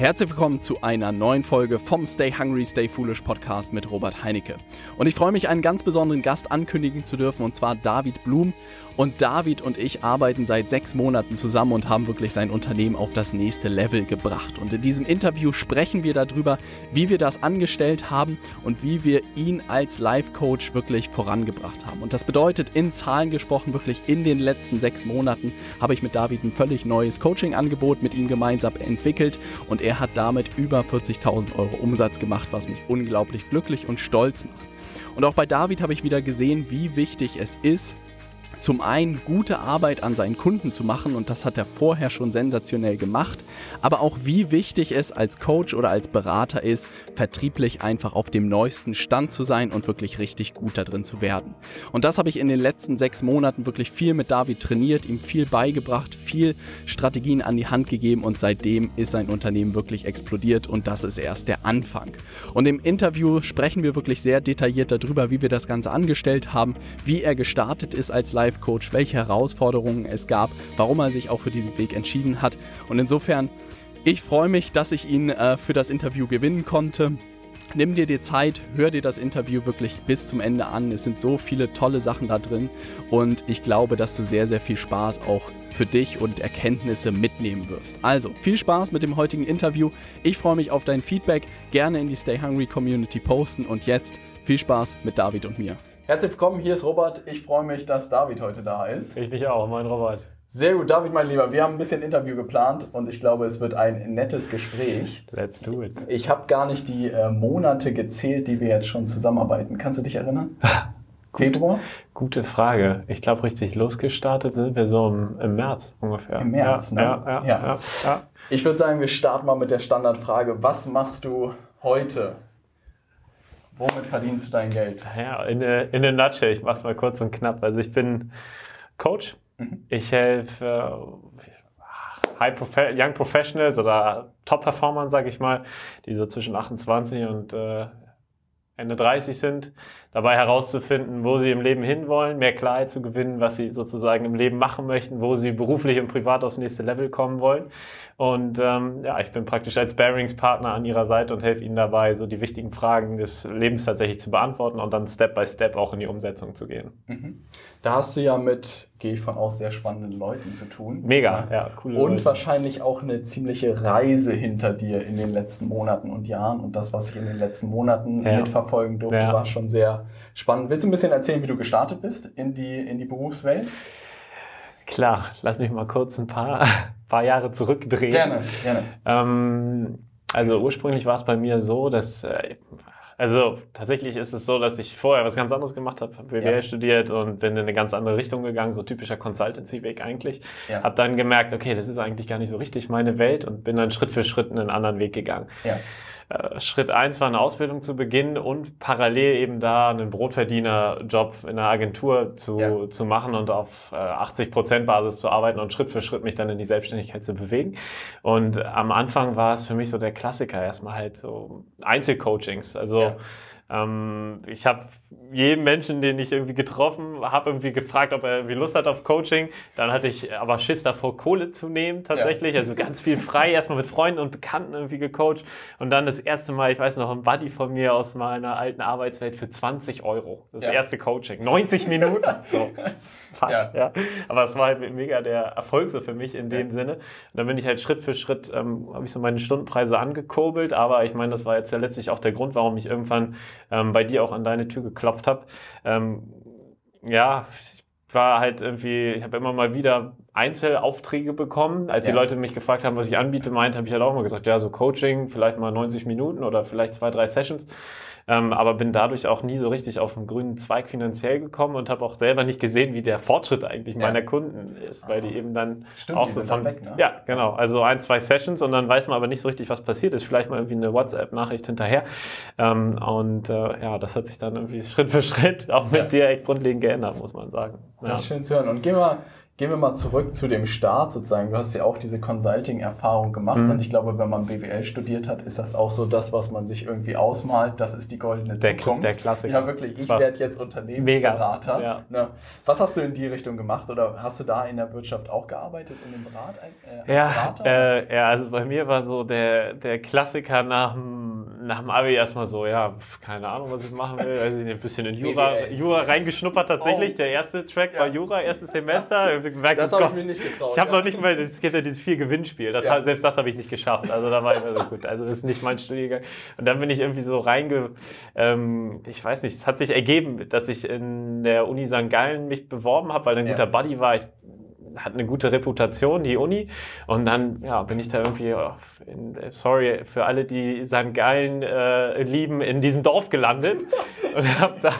Herzlich willkommen zu einer neuen Folge vom Stay Hungry, Stay Foolish Podcast mit Robert Heinecke. Und ich freue mich, einen ganz besonderen Gast ankündigen zu dürfen, und zwar David Blum. Und David und ich arbeiten seit sechs Monaten zusammen und haben wirklich sein Unternehmen auf das nächste Level gebracht. Und in diesem Interview sprechen wir darüber, wie wir das angestellt haben und wie wir ihn als Life-Coach wirklich vorangebracht haben. Und das bedeutet in Zahlen gesprochen, wirklich in den letzten sechs Monaten habe ich mit David ein völlig neues Coaching-Angebot mit ihm gemeinsam entwickelt und er hat damit über 40.000 Euro Umsatz gemacht, was mich unglaublich glücklich und stolz macht. Und auch bei David habe ich wieder gesehen, wie wichtig es ist, zum einen gute Arbeit an seinen Kunden zu machen und das hat er vorher schon sensationell gemacht, aber auch wie wichtig es als Coach oder als Berater ist, vertrieblich einfach auf dem neuesten Stand zu sein und wirklich richtig gut da drin zu werden. Und das habe ich in den letzten sechs Monaten wirklich viel mit David trainiert, ihm viel beigebracht, viel Strategien an die Hand gegeben und seitdem ist sein Unternehmen wirklich explodiert und das ist erst der Anfang. Und im Interview sprechen wir wirklich sehr detailliert darüber, wie wir das Ganze angestellt haben, wie er gestartet ist als Live Life Coach, welche Herausforderungen es gab, warum er sich auch für diesen Weg entschieden hat. Und insofern, ich freue mich, dass ich ihn äh, für das Interview gewinnen konnte. Nimm dir die Zeit, hör dir das Interview wirklich bis zum Ende an. Es sind so viele tolle Sachen da drin und ich glaube, dass du sehr, sehr viel Spaß auch für dich und Erkenntnisse mitnehmen wirst. Also viel Spaß mit dem heutigen Interview. Ich freue mich auf dein Feedback. Gerne in die Stay Hungry Community posten und jetzt viel Spaß mit David und mir. Herzlich willkommen, hier ist Robert. Ich freue mich, dass David heute da ist. Ich mich auch, mein Robert. Sehr gut, David, mein Lieber. Wir haben ein bisschen Interview geplant und ich glaube, es wird ein nettes Gespräch. Let's do it. Ich habe gar nicht die äh, Monate gezählt, die wir jetzt schon zusammenarbeiten. Kannst du dich erinnern? Februar? Gute Frage. Ich glaube, richtig losgestartet sind wir so im, im März ungefähr. Im März, ja, ne? Ja, ja, ja. ja. Ich würde sagen, wir starten mal mit der Standardfrage. Was machst du heute? Womit verdienst du dein Geld? Ja, in a, in a nutshell, ich mach's mal kurz und knapp. Also ich bin Coach. Mhm. Ich helfe äh, High Profe Young Professionals oder Top-Performern, sage ich mal, die so zwischen 28 und äh, Ende 30 sind, dabei herauszufinden, wo sie im Leben hinwollen, mehr Klarheit zu gewinnen, was sie sozusagen im Leben machen möchten, wo sie beruflich und privat aufs nächste Level kommen wollen und ähm, ja, ich bin praktisch als Bearingspartner an ihrer Seite und helfe ihnen dabei, so die wichtigen Fragen des Lebens tatsächlich zu beantworten und dann Step by Step auch in die Umsetzung zu gehen. Mhm. Da hast du ja mit, gehe ich von aus, sehr spannenden Leuten zu tun. Mega, ja, ja cool. Und Leute. wahrscheinlich auch eine ziemliche Reise hinter dir in den letzten Monaten und Jahren. Und das, was ich in den letzten Monaten ja. mitverfolgen durfte, ja. war schon sehr spannend. Willst du ein bisschen erzählen, wie du gestartet bist in die, in die Berufswelt? Klar, lass mich mal kurz ein paar paar Jahre zurückdrehen. Gerne, gerne. Ähm, also ursprünglich war es bei mir so, dass äh, also tatsächlich ist es so, dass ich vorher was ganz anderes gemacht habe, habe BWL ja. studiert und bin in eine ganz andere Richtung gegangen, so typischer Consultancy-Weg eigentlich. Ja. Habe dann gemerkt, okay, das ist eigentlich gar nicht so richtig meine Welt und bin dann Schritt für Schritt einen anderen Weg gegangen. Ja. Äh, Schritt eins war eine Ausbildung zu beginnen und parallel eben da einen Brotverdiener-Job in einer Agentur zu, ja. zu machen und auf 80 äh, Prozent Basis zu arbeiten und Schritt für Schritt mich dann in die Selbstständigkeit zu bewegen. Und am Anfang war es für mich so der Klassiker, erstmal halt so Einzelcoachings. Also ja ähm, ich habe jeden Menschen, den ich irgendwie getroffen habe, irgendwie gefragt, ob er irgendwie Lust hat auf Coaching. Dann hatte ich aber Schiss davor, Kohle zu nehmen tatsächlich. Ja. Also ganz viel frei, erstmal mit Freunden und Bekannten irgendwie gecoacht. Und dann das erste Mal, ich weiß noch, ein Buddy von mir aus meiner alten Arbeitswelt für 20 Euro. Das ja. erste Coaching. 90 Minuten. So. Fuck, ja. ja. Aber es war halt mega der Erfolg so für mich in dem Sinne. Und dann bin ich halt Schritt für Schritt, ähm, habe ich so meine Stundenpreise angekurbelt. Aber ich meine, das war jetzt ja letztlich auch der Grund, warum ich irgendwann ähm, bei dir auch an deine Tür geklopft habe. Ähm, ja, ich war halt irgendwie, ich habe immer mal wieder Einzelaufträge bekommen. Als ja. die Leute mich gefragt haben, was ich anbiete, meint, habe ich halt auch mal gesagt, ja, so Coaching, vielleicht mal 90 Minuten oder vielleicht zwei, drei Sessions ähm, aber bin dadurch auch nie so richtig auf den grünen Zweig finanziell gekommen und habe auch selber nicht gesehen, wie der Fortschritt eigentlich ja. meiner Kunden ist, weil die eben dann Stimmt, auch so von weg, ne? ja genau, also ein zwei Sessions und dann weiß man aber nicht so richtig, was passiert ist. Vielleicht mal irgendwie eine WhatsApp-Nachricht hinterher ähm, und äh, ja, das hat sich dann irgendwie Schritt für Schritt auch mit ja. dir echt grundlegend geändert, muss man sagen. Ja. Das ist schön zu hören und gehen wir Gehen wir mal zurück zu dem Start sozusagen. Du hast ja auch diese Consulting-Erfahrung gemacht mhm. und ich glaube, wenn man BWL studiert hat, ist das auch so das, was man sich irgendwie ausmalt. Das ist die goldene der, Zukunft. Der Klassiker. Ja, wirklich. Ich werde jetzt Unternehmensberater. Ja. Ne? Was hast du in die Richtung gemacht oder hast du da in der Wirtschaft auch gearbeitet, in dem Berat, äh, ja, äh, ja, also bei mir war so der, der Klassiker nach dem, nach dem Abi erstmal so, ja, keine Ahnung, was ich machen will. Also ein bisschen in Jura, Jura reingeschnuppert tatsächlich. Oh. Der erste Track ja. war Jura, erstes Semester gemerkt, das habe ich mir nicht getraut. Ich habe ja. noch nicht mal, es gibt ja dieses vier Gewinnspiel, das ja. selbst das habe ich nicht geschafft. Also da war ich mir so gut. Also das ist nicht mein Studiengang. Und dann bin ich irgendwie so reinge, ähm, ich weiß nicht, es hat sich ergeben, dass ich in der Uni St. Gallen mich beworben habe, weil ein guter Buddy war. Ich hat eine gute Reputation, die Uni. Und dann ja, bin ich da irgendwie, in, sorry für alle, die St. Gallen äh, lieben, in diesem Dorf gelandet und habe da,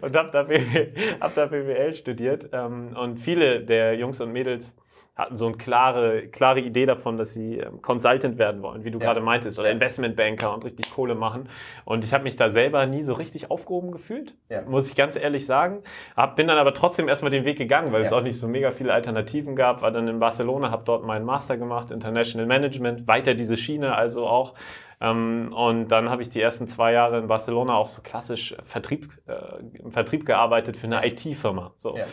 und hab da, BWL, hab da BWL studiert. Ähm, und viele der Jungs und Mädels hatten so eine klare, klare Idee davon, dass sie ähm, Consultant werden wollen, wie du ja. gerade meintest, oder Investmentbanker und richtig Kohle machen. Und ich habe mich da selber nie so richtig aufgehoben gefühlt, ja. muss ich ganz ehrlich sagen. Hab, bin dann aber trotzdem erstmal den Weg gegangen, weil ja. es auch nicht so mega viele Alternativen gab. War dann in Barcelona, habe dort meinen Master gemacht, International Management, weiter diese Schiene, also auch ähm, und dann habe ich die ersten zwei Jahre in Barcelona auch so klassisch Vertrieb, äh, im Vertrieb gearbeitet für eine IT-Firma. So. Ja.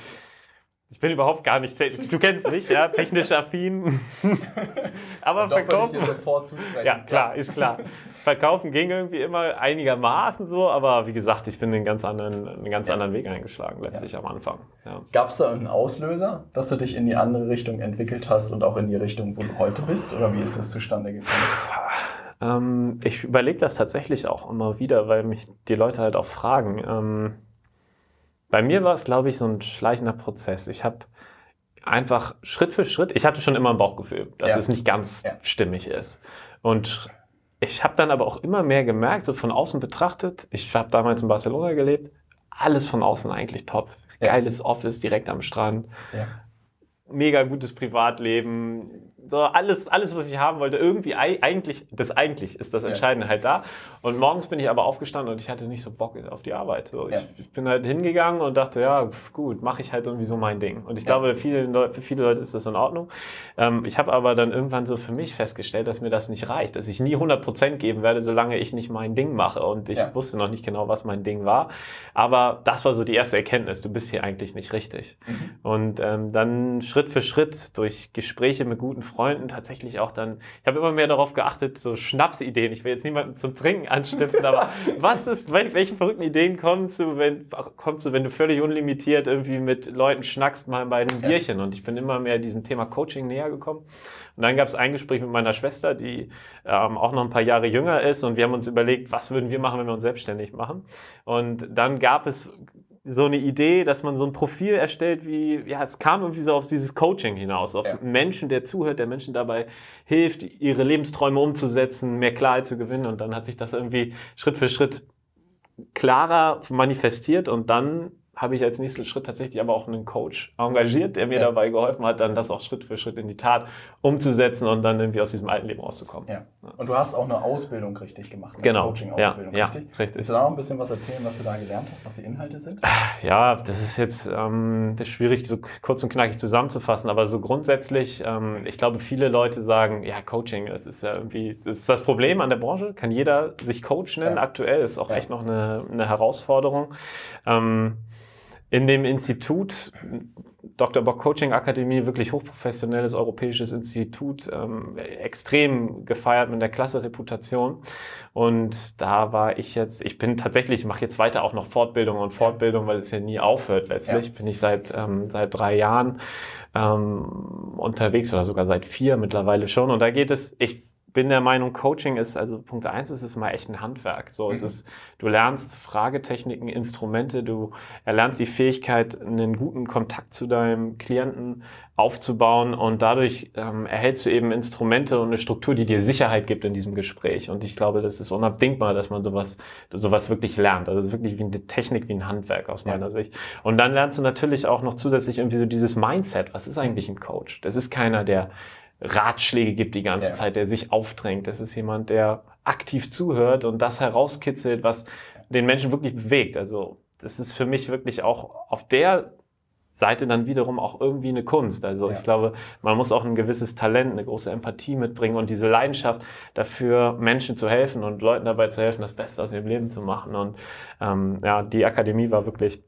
Ich bin überhaupt gar nicht, du kennst mich, ja, technisch affin. Aber verkaufen. Ja, klar, ist klar. Verkaufen ging irgendwie immer einigermaßen so, aber wie gesagt, ich bin einen ganz anderen, einen ganz ja. anderen Weg eingeschlagen, letztlich ja. am Anfang. Ja. Gab es da einen Auslöser, dass du dich in die andere Richtung entwickelt hast und auch in die Richtung, wo du heute bist? Oder wie ist das zustande gekommen? Ähm, ich überlege das tatsächlich auch immer wieder, weil mich die Leute halt auch fragen. Ähm, bei mir war es, glaube ich, so ein schleichender Prozess. Ich habe einfach Schritt für Schritt, ich hatte schon immer ein Bauchgefühl, dass ja. es nicht ganz ja. stimmig ist. Und ich habe dann aber auch immer mehr gemerkt, so von außen betrachtet, ich habe damals in Barcelona gelebt, alles von außen eigentlich top. Ja. Geiles Office direkt am Strand. Mega gutes Privatleben, so alles, alles, was ich haben wollte, irgendwie eigentlich, das eigentlich ist das Entscheidende ja. halt da. Und morgens bin ich aber aufgestanden und ich hatte nicht so Bock auf die Arbeit. So, ja. ich, ich, bin halt hingegangen und dachte, ja, gut, mache ich halt irgendwie so mein Ding. Und ich ja. glaube, viele, für viele Leute ist das in Ordnung. Ähm, ich habe aber dann irgendwann so für mich festgestellt, dass mir das nicht reicht, dass ich nie 100% geben werde, solange ich nicht mein Ding mache. Und ich wusste noch nicht genau, was mein Ding war. Aber das war so die erste Erkenntnis, du bist hier eigentlich nicht richtig. Mhm. Und ähm, dann Schritt für Schritt durch Gespräche mit guten Freunden, Freunden tatsächlich auch dann, ich habe immer mehr darauf geachtet, so Schnapsideen. Ich will jetzt niemanden zum Trinken anstiften, aber was ist, welche verrückten Ideen kommst du, wenn, kommst du, wenn du völlig unlimitiert irgendwie mit Leuten schnackst mal bei einem Bierchen? Und ich bin immer mehr diesem Thema Coaching näher gekommen. Und dann gab es ein Gespräch mit meiner Schwester, die ähm, auch noch ein paar Jahre jünger ist. Und wir haben uns überlegt, was würden wir machen, wenn wir uns selbstständig machen. Und dann gab es so eine Idee, dass man so ein Profil erstellt, wie, ja, es kam irgendwie so auf dieses Coaching hinaus, auf ja. Menschen, der zuhört, der Menschen dabei hilft, ihre Lebensträume umzusetzen, mehr Klarheit zu gewinnen. Und dann hat sich das irgendwie Schritt für Schritt klarer manifestiert und dann habe ich als nächsten Schritt tatsächlich aber auch einen Coach engagiert, der mir ja. dabei geholfen hat, dann das auch Schritt für Schritt in die Tat umzusetzen und dann irgendwie aus diesem alten Leben rauszukommen. Ja. Und du hast auch eine Ausbildung richtig gemacht, eine genau. Coaching-Ausbildung, ja, richtig? Ja, richtig? Willst du da noch ein bisschen was erzählen, was du da gelernt hast, was die Inhalte sind? Ja, das ist jetzt ähm, das ist schwierig, so kurz und knackig zusammenzufassen, aber so grundsätzlich, ähm, ich glaube, viele Leute sagen, ja, Coaching, das ist ja irgendwie, das ist das Problem an der Branche, kann jeder sich Coach nennen, aktuell ist auch echt noch eine, eine Herausforderung. Ähm, in dem Institut, Dr. Bock Coaching Akademie, wirklich hochprofessionelles europäisches Institut, ähm, extrem gefeiert mit der klasse Reputation. Und da war ich jetzt, ich bin tatsächlich, ich mache jetzt weiter auch noch Fortbildung und Fortbildung, weil es ja nie aufhört letztlich. Ja. Bin ich seit, ähm, seit drei Jahren ähm, unterwegs oder sogar seit vier mittlerweile schon. Und da geht es, ich bin der Meinung, Coaching ist, also Punkt eins ist es mal echt ein Handwerk. So, mhm. es ist, du lernst Fragetechniken, Instrumente, du erlernst die Fähigkeit, einen guten Kontakt zu deinem Klienten aufzubauen und dadurch ähm, erhältst du eben Instrumente und eine Struktur, die dir Sicherheit gibt in diesem Gespräch. Und ich glaube, das ist unabdingbar, dass man sowas, sowas wirklich lernt. Also es ist wirklich wie eine Technik, wie ein Handwerk aus meiner ja. Sicht. Und dann lernst du natürlich auch noch zusätzlich irgendwie so dieses Mindset. Was ist eigentlich ein Coach? Das ist keiner, der Ratschläge gibt die ganze ja. Zeit, der sich aufdrängt. Das ist jemand, der aktiv zuhört und das herauskitzelt, was den Menschen wirklich bewegt. Also das ist für mich wirklich auch auf der Seite dann wiederum auch irgendwie eine Kunst. Also ja. ich glaube, man muss auch ein gewisses Talent, eine große Empathie mitbringen und diese Leidenschaft dafür, Menschen zu helfen und Leuten dabei zu helfen, das Beste aus ihrem Leben zu machen. Und ähm, ja, die Akademie war wirklich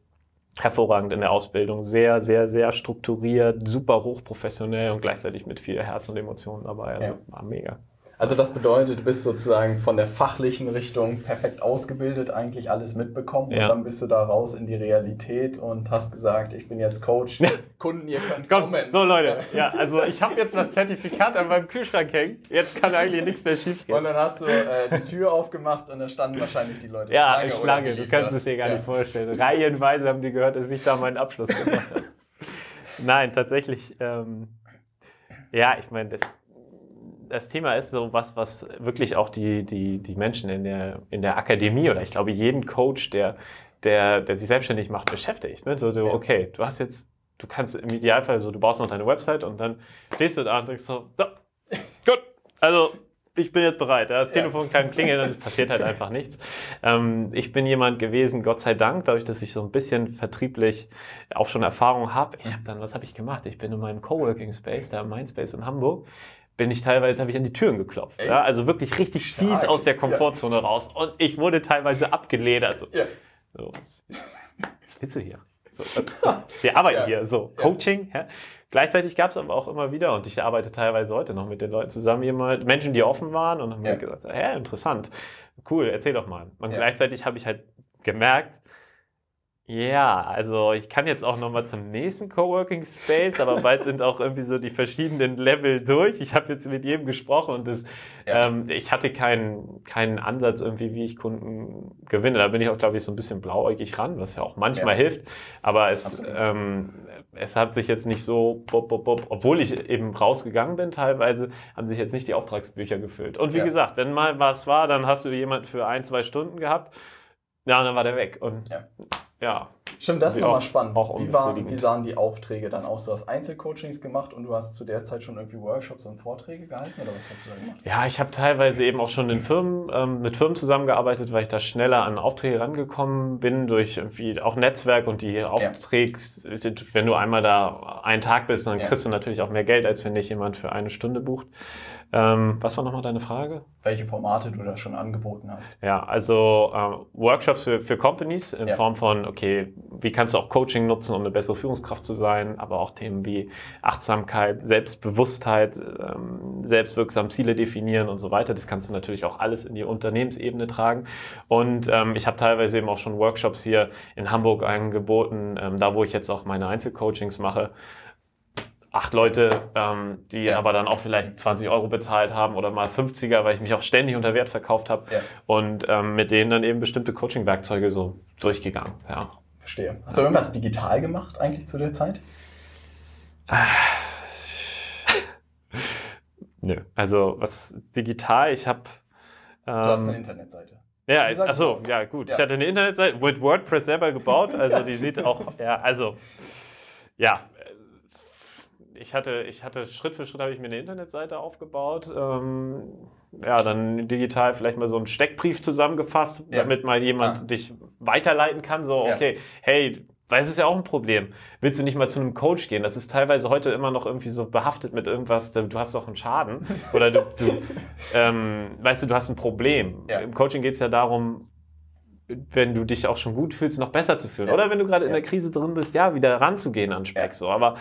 hervorragend in der Ausbildung, sehr, sehr, sehr strukturiert, super hochprofessionell und gleichzeitig mit viel Herz und Emotionen dabei. Also ja. war mega. Also das bedeutet, du bist sozusagen von der fachlichen Richtung perfekt ausgebildet, eigentlich alles mitbekommen ja. und dann bist du da raus in die Realität und hast gesagt, ich bin jetzt Coach, Kunden, ihr könnt Komm, kommen. So Leute, ja, also ich habe jetzt das Zertifikat an meinem Kühlschrank hängen, jetzt kann eigentlich nichts mehr schief gehen. Und dann hast du äh, die Tür aufgemacht und da standen wahrscheinlich die Leute. Ja, Schlange, Schlange du kannst es dir gar ja. nicht vorstellen. Reihenweise haben die gehört, dass ich da meinen Abschluss gemacht habe. Nein, tatsächlich, ähm, ja, ich meine, das das Thema ist so was, was wirklich auch die, die, die Menschen in der, in der Akademie oder ich glaube jeden Coach, der, der, der sich selbstständig macht, beschäftigt. Ne? So, du, okay, du hast jetzt, du kannst im Idealfall so, du baust noch deine Website und dann stehst du da und denkst so, so gut, also ich bin jetzt bereit. Das Telefon kann klingeln und es passiert halt einfach nichts. Ähm, ich bin jemand gewesen, Gott sei Dank, dadurch, dass ich so ein bisschen vertrieblich auch schon Erfahrung habe. Ich habe dann, was habe ich gemacht? Ich bin in meinem Coworking Space, da im Mindspace in Hamburg, bin ich teilweise, habe ich an die Türen geklopft. Ja? Also wirklich richtig fies aus der Komfortzone ja. raus. Und ich wurde teilweise abgeledert. So. Ja. So, was, willst du hier? So, wir arbeiten ja. hier, so, Coaching. Ja. Gleichzeitig gab es aber auch immer wieder, und ich arbeite teilweise heute noch mit den Leuten zusammen, jemand, Menschen, die offen waren und haben mir gesagt, hä, interessant, cool, erzähl doch mal. Und gleichzeitig habe ich halt gemerkt, ja, also ich kann jetzt auch nochmal zum nächsten Coworking Space, aber bald sind auch irgendwie so die verschiedenen Level durch. Ich habe jetzt mit jedem gesprochen und das, ja. ähm, ich hatte keinen, keinen Ansatz irgendwie, wie ich Kunden gewinne. Da bin ich auch, glaube ich, so ein bisschen blauäugig ran, was ja auch manchmal ja. hilft. Aber es, ähm, es hat sich jetzt nicht so, bop, bop, bop, obwohl ich eben rausgegangen bin teilweise, haben sich jetzt nicht die Auftragsbücher gefüllt. Und wie ja. gesagt, wenn mal was war, dann hast du jemanden für ein, zwei Stunden gehabt. Ja, und dann war der weg. Und ja. Stimmt, das ist nochmal spannend. Wie, war, wie sahen die Aufträge dann aus? Du hast Einzelcoachings gemacht und du hast zu der Zeit schon irgendwie Workshops und Vorträge gehalten oder was hast du da gemacht? Ja, ich habe teilweise eben auch schon in Firmen, ähm, mit Firmen zusammengearbeitet, weil ich da schneller an Aufträge rangekommen bin durch irgendwie auch Netzwerk und die Aufträge, ja. wenn du einmal da einen Tag bist, dann ja. kriegst du natürlich auch mehr Geld, als wenn dich jemand für eine Stunde bucht. Ähm, was war nochmal deine Frage? Welche Formate du da schon angeboten hast? Ja, also äh, Workshops für, für Companies in ja. Form von, okay, wie kannst du auch Coaching nutzen, um eine bessere Führungskraft zu sein, aber auch Themen wie Achtsamkeit, Selbstbewusstheit, ähm, selbstwirksam Ziele definieren und so weiter. Das kannst du natürlich auch alles in die Unternehmensebene tragen. Und ähm, ich habe teilweise eben auch schon Workshops hier in Hamburg angeboten, ähm, da wo ich jetzt auch meine Einzelcoachings mache acht Leute, ähm, die ja. aber dann auch vielleicht 20 Euro bezahlt haben oder mal 50er, weil ich mich auch ständig unter Wert verkauft habe ja. und ähm, mit denen dann eben bestimmte Coaching-Werkzeuge so durchgegangen. Ja. Verstehe. Hast du irgendwas digital gemacht eigentlich zu der Zeit? Nö, also was digital, ich habe... Ähm, du hast eine Internetseite. Ja, achso, ja gut. Ja. Ich hatte eine Internetseite mit WordPress selber gebaut, also die sieht auch, ja, also, ja, ich hatte, ich hatte Schritt für Schritt habe ich mir eine Internetseite aufgebaut. Ähm, ja, dann digital vielleicht mal so einen Steckbrief zusammengefasst, ja. damit mal jemand ja. dich weiterleiten kann. So, okay, ja. hey, weil es ist ja auch ein Problem. Willst du nicht mal zu einem Coach gehen? Das ist teilweise heute immer noch irgendwie so behaftet mit irgendwas, du hast doch einen Schaden. Oder du, du ähm, weißt du, du hast ein Problem. Im Coaching geht es ja darum, wenn du dich auch schon gut fühlst, noch besser zu fühlen. Ja. Oder wenn du gerade ja. in der Krise drin bist, ja, wieder ranzugehen an Speck. Ja. So. Aber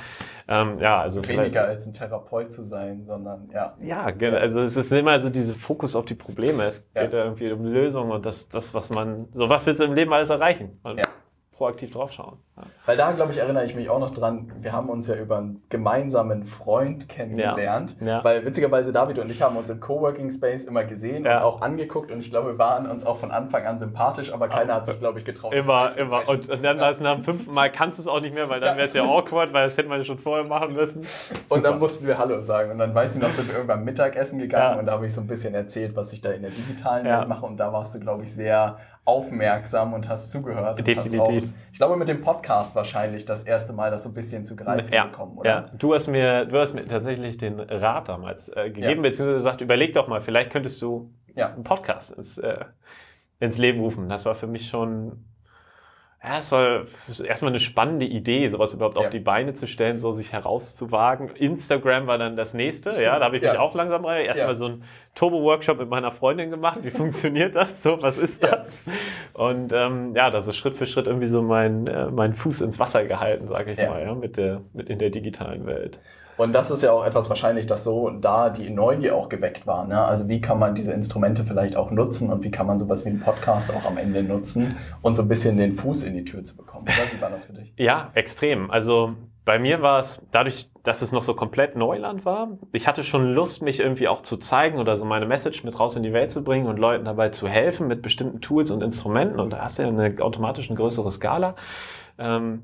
ähm, ja, also. Weniger als ein Therapeut zu sein, sondern ja. Ja, genau. Also es ist immer so dieser Fokus auf die Probleme. Es geht ja irgendwie um Lösungen und das, das, was man, so was willst du im Leben alles erreichen? Und ja proaktiv draufschauen. Ja. Weil da, glaube ich, erinnere ich mich auch noch dran, wir haben uns ja über einen gemeinsamen Freund kennengelernt. Ja. Ja. Weil witzigerweise David und ich haben uns im Coworking Space immer gesehen und auch angeguckt und ich glaube, wir waren uns auch von Anfang an sympathisch, aber keiner hat sich, glaube ich, getraut. Immer, immer. Und, und dann ja. nach dem fünften Mal kannst du es auch nicht mehr, weil dann wäre es ja awkward, weil das hätte man schon vorher machen müssen. Super. Und dann mussten wir Hallo sagen und dann weiß ich noch, sind wir irgendwann Mittagessen gegangen und da habe ich so ein bisschen erzählt, was ich da in der digitalen Welt mache und da warst du, glaube ich, sehr aufmerksam und hast zugehört. Definitiv. Hast auch, ich glaube, mit dem Podcast wahrscheinlich das erste Mal das so ein bisschen zu greifen ja. bekommen, oder? Ja, du hast mir, du hast mir tatsächlich den Rat damals äh, gegeben, ja. beziehungsweise gesagt, überleg doch mal, vielleicht könntest du ja. einen Podcast ins, äh, ins Leben rufen. Das war für mich schon Ja, es war erstmal eine spannende Idee, sowas überhaupt ja. auf die Beine zu stellen, so sich herauszuwagen. Instagram war dann das nächste, Stimmt. ja, da habe ich ja. mich auch langsam rein. Erstmal ja. so ein Turbo-Workshop mit meiner Freundin gemacht. Wie funktioniert das? So, was ist das? Und ähm, ja, da so Schritt für Schritt irgendwie so mein, äh, mein Fuß ins Wasser gehalten, sage ich mal, ja, mit der, mit in der digitalen Welt. Und das ist ja auch etwas wahrscheinlich, dass so da die Neugier auch geweckt war. Ne? Also wie kann man diese Instrumente vielleicht auch nutzen und wie kann man sowas wie einen Podcast auch am Ende nutzen und so ein bisschen den Fuß in die Tür zu bekommen. Oder? Wie war das für dich? Ja, extrem. Also bei mir war es dadurch, dass es noch so komplett Neuland war. Ich hatte schon Lust, mich irgendwie auch zu zeigen oder so meine Message mit raus in die Welt zu bringen und Leuten dabei zu helfen mit bestimmten Tools und Instrumenten. Und da hast du ja eine automatisch eine größere Skala. Ähm,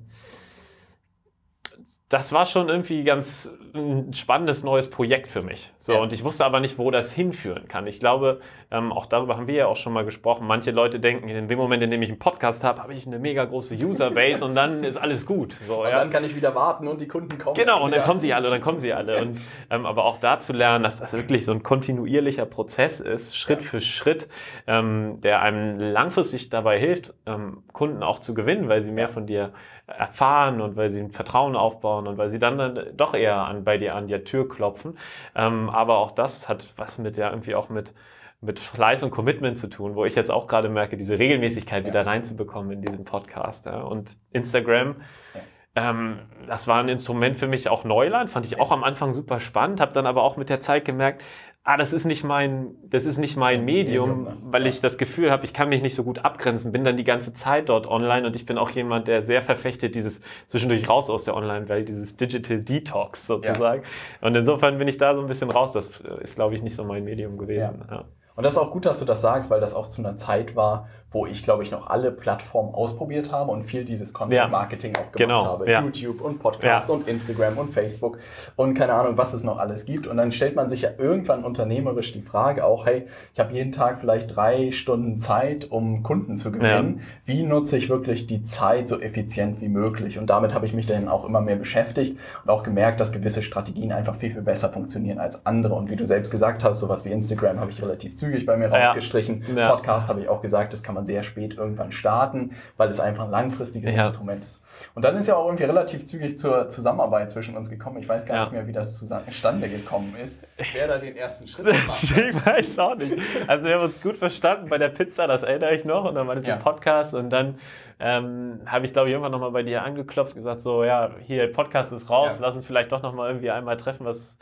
das war schon irgendwie ganz ein spannendes neues Projekt für mich. So, ja. und ich wusste aber nicht, wo das hinführen kann. Ich glaube, ähm, auch darüber haben wir ja auch schon mal gesprochen. Manche Leute denken, in dem Moment, in dem ich einen Podcast habe, habe ich eine mega große Userbase und dann ist alles gut. So, und ja. dann kann ich wieder warten und die Kunden kommen. Genau, und dann kommen sie alle, dann kommen sie alle. Und, ähm, aber auch da zu lernen, dass das wirklich so ein kontinuierlicher Prozess ist, Schritt ja. für Schritt, ähm, der einem langfristig dabei hilft, ähm, Kunden auch zu gewinnen, weil sie mehr von dir erfahren und weil sie ein Vertrauen aufbauen und weil sie dann, dann doch eher an, bei dir an die Tür klopfen. Ähm, aber auch das hat was mit ja irgendwie auch mit mit Fleiß und Commitment zu tun, wo ich jetzt auch gerade merke, diese Regelmäßigkeit ja. wieder reinzubekommen in diesem Podcast. Ja. Und Instagram, ja. ähm, das war ein Instrument für mich auch Neuland, fand ich auch am Anfang super spannend, habe dann aber auch mit der Zeit gemerkt, ah, das ist nicht mein, das ist nicht mein Medium, Medium weil ich das Gefühl habe, ich kann mich nicht so gut abgrenzen, bin dann die ganze Zeit dort online und ich bin auch jemand, der sehr verfechtet dieses zwischendurch raus aus der Online-Welt, dieses Digital Detox sozusagen. Ja. Und insofern bin ich da so ein bisschen raus. Das ist, glaube ich, nicht so mein Medium gewesen. Ja. Ja. Und das ist auch gut, dass du das sagst, weil das auch zu einer Zeit war, wo ich, glaube ich, noch alle Plattformen ausprobiert habe und viel dieses Content-Marketing ja, auch gemacht genau, habe. Ja. YouTube und Podcast ja. und Instagram und Facebook und keine Ahnung, was es noch alles gibt. Und dann stellt man sich ja irgendwann unternehmerisch die Frage auch, hey, ich habe jeden Tag vielleicht drei Stunden Zeit, um Kunden zu gewinnen. Wie nutze ich wirklich die Zeit so effizient wie möglich? Und damit habe ich mich dann auch immer mehr beschäftigt und auch gemerkt, dass gewisse Strategien einfach viel, viel besser funktionieren als andere. Und wie du selbst gesagt hast, sowas wie Instagram habe ich relativ zügig bei mir rausgestrichen. Podcast habe ich auch gesagt, das kann man sehr spät irgendwann starten, weil es einfach ein langfristiges ja. Instrument ist. Und dann ist ja auch irgendwie relativ zügig zur Zusammenarbeit zwischen uns gekommen. Ich weiß gar ja. nicht mehr, wie das zustande gekommen ist. Wer da den ersten Schritt gemacht hat. Ich weiß auch nicht. Also wir haben uns gut verstanden bei der Pizza, das erinnere ich noch. Und dann war das ja. ein Podcast und dann ähm, habe ich, glaube ich, irgendwann nochmal bei dir angeklopft, gesagt so, ja, hier, Podcast ist raus, ja. lass uns vielleicht doch nochmal irgendwie einmal treffen, was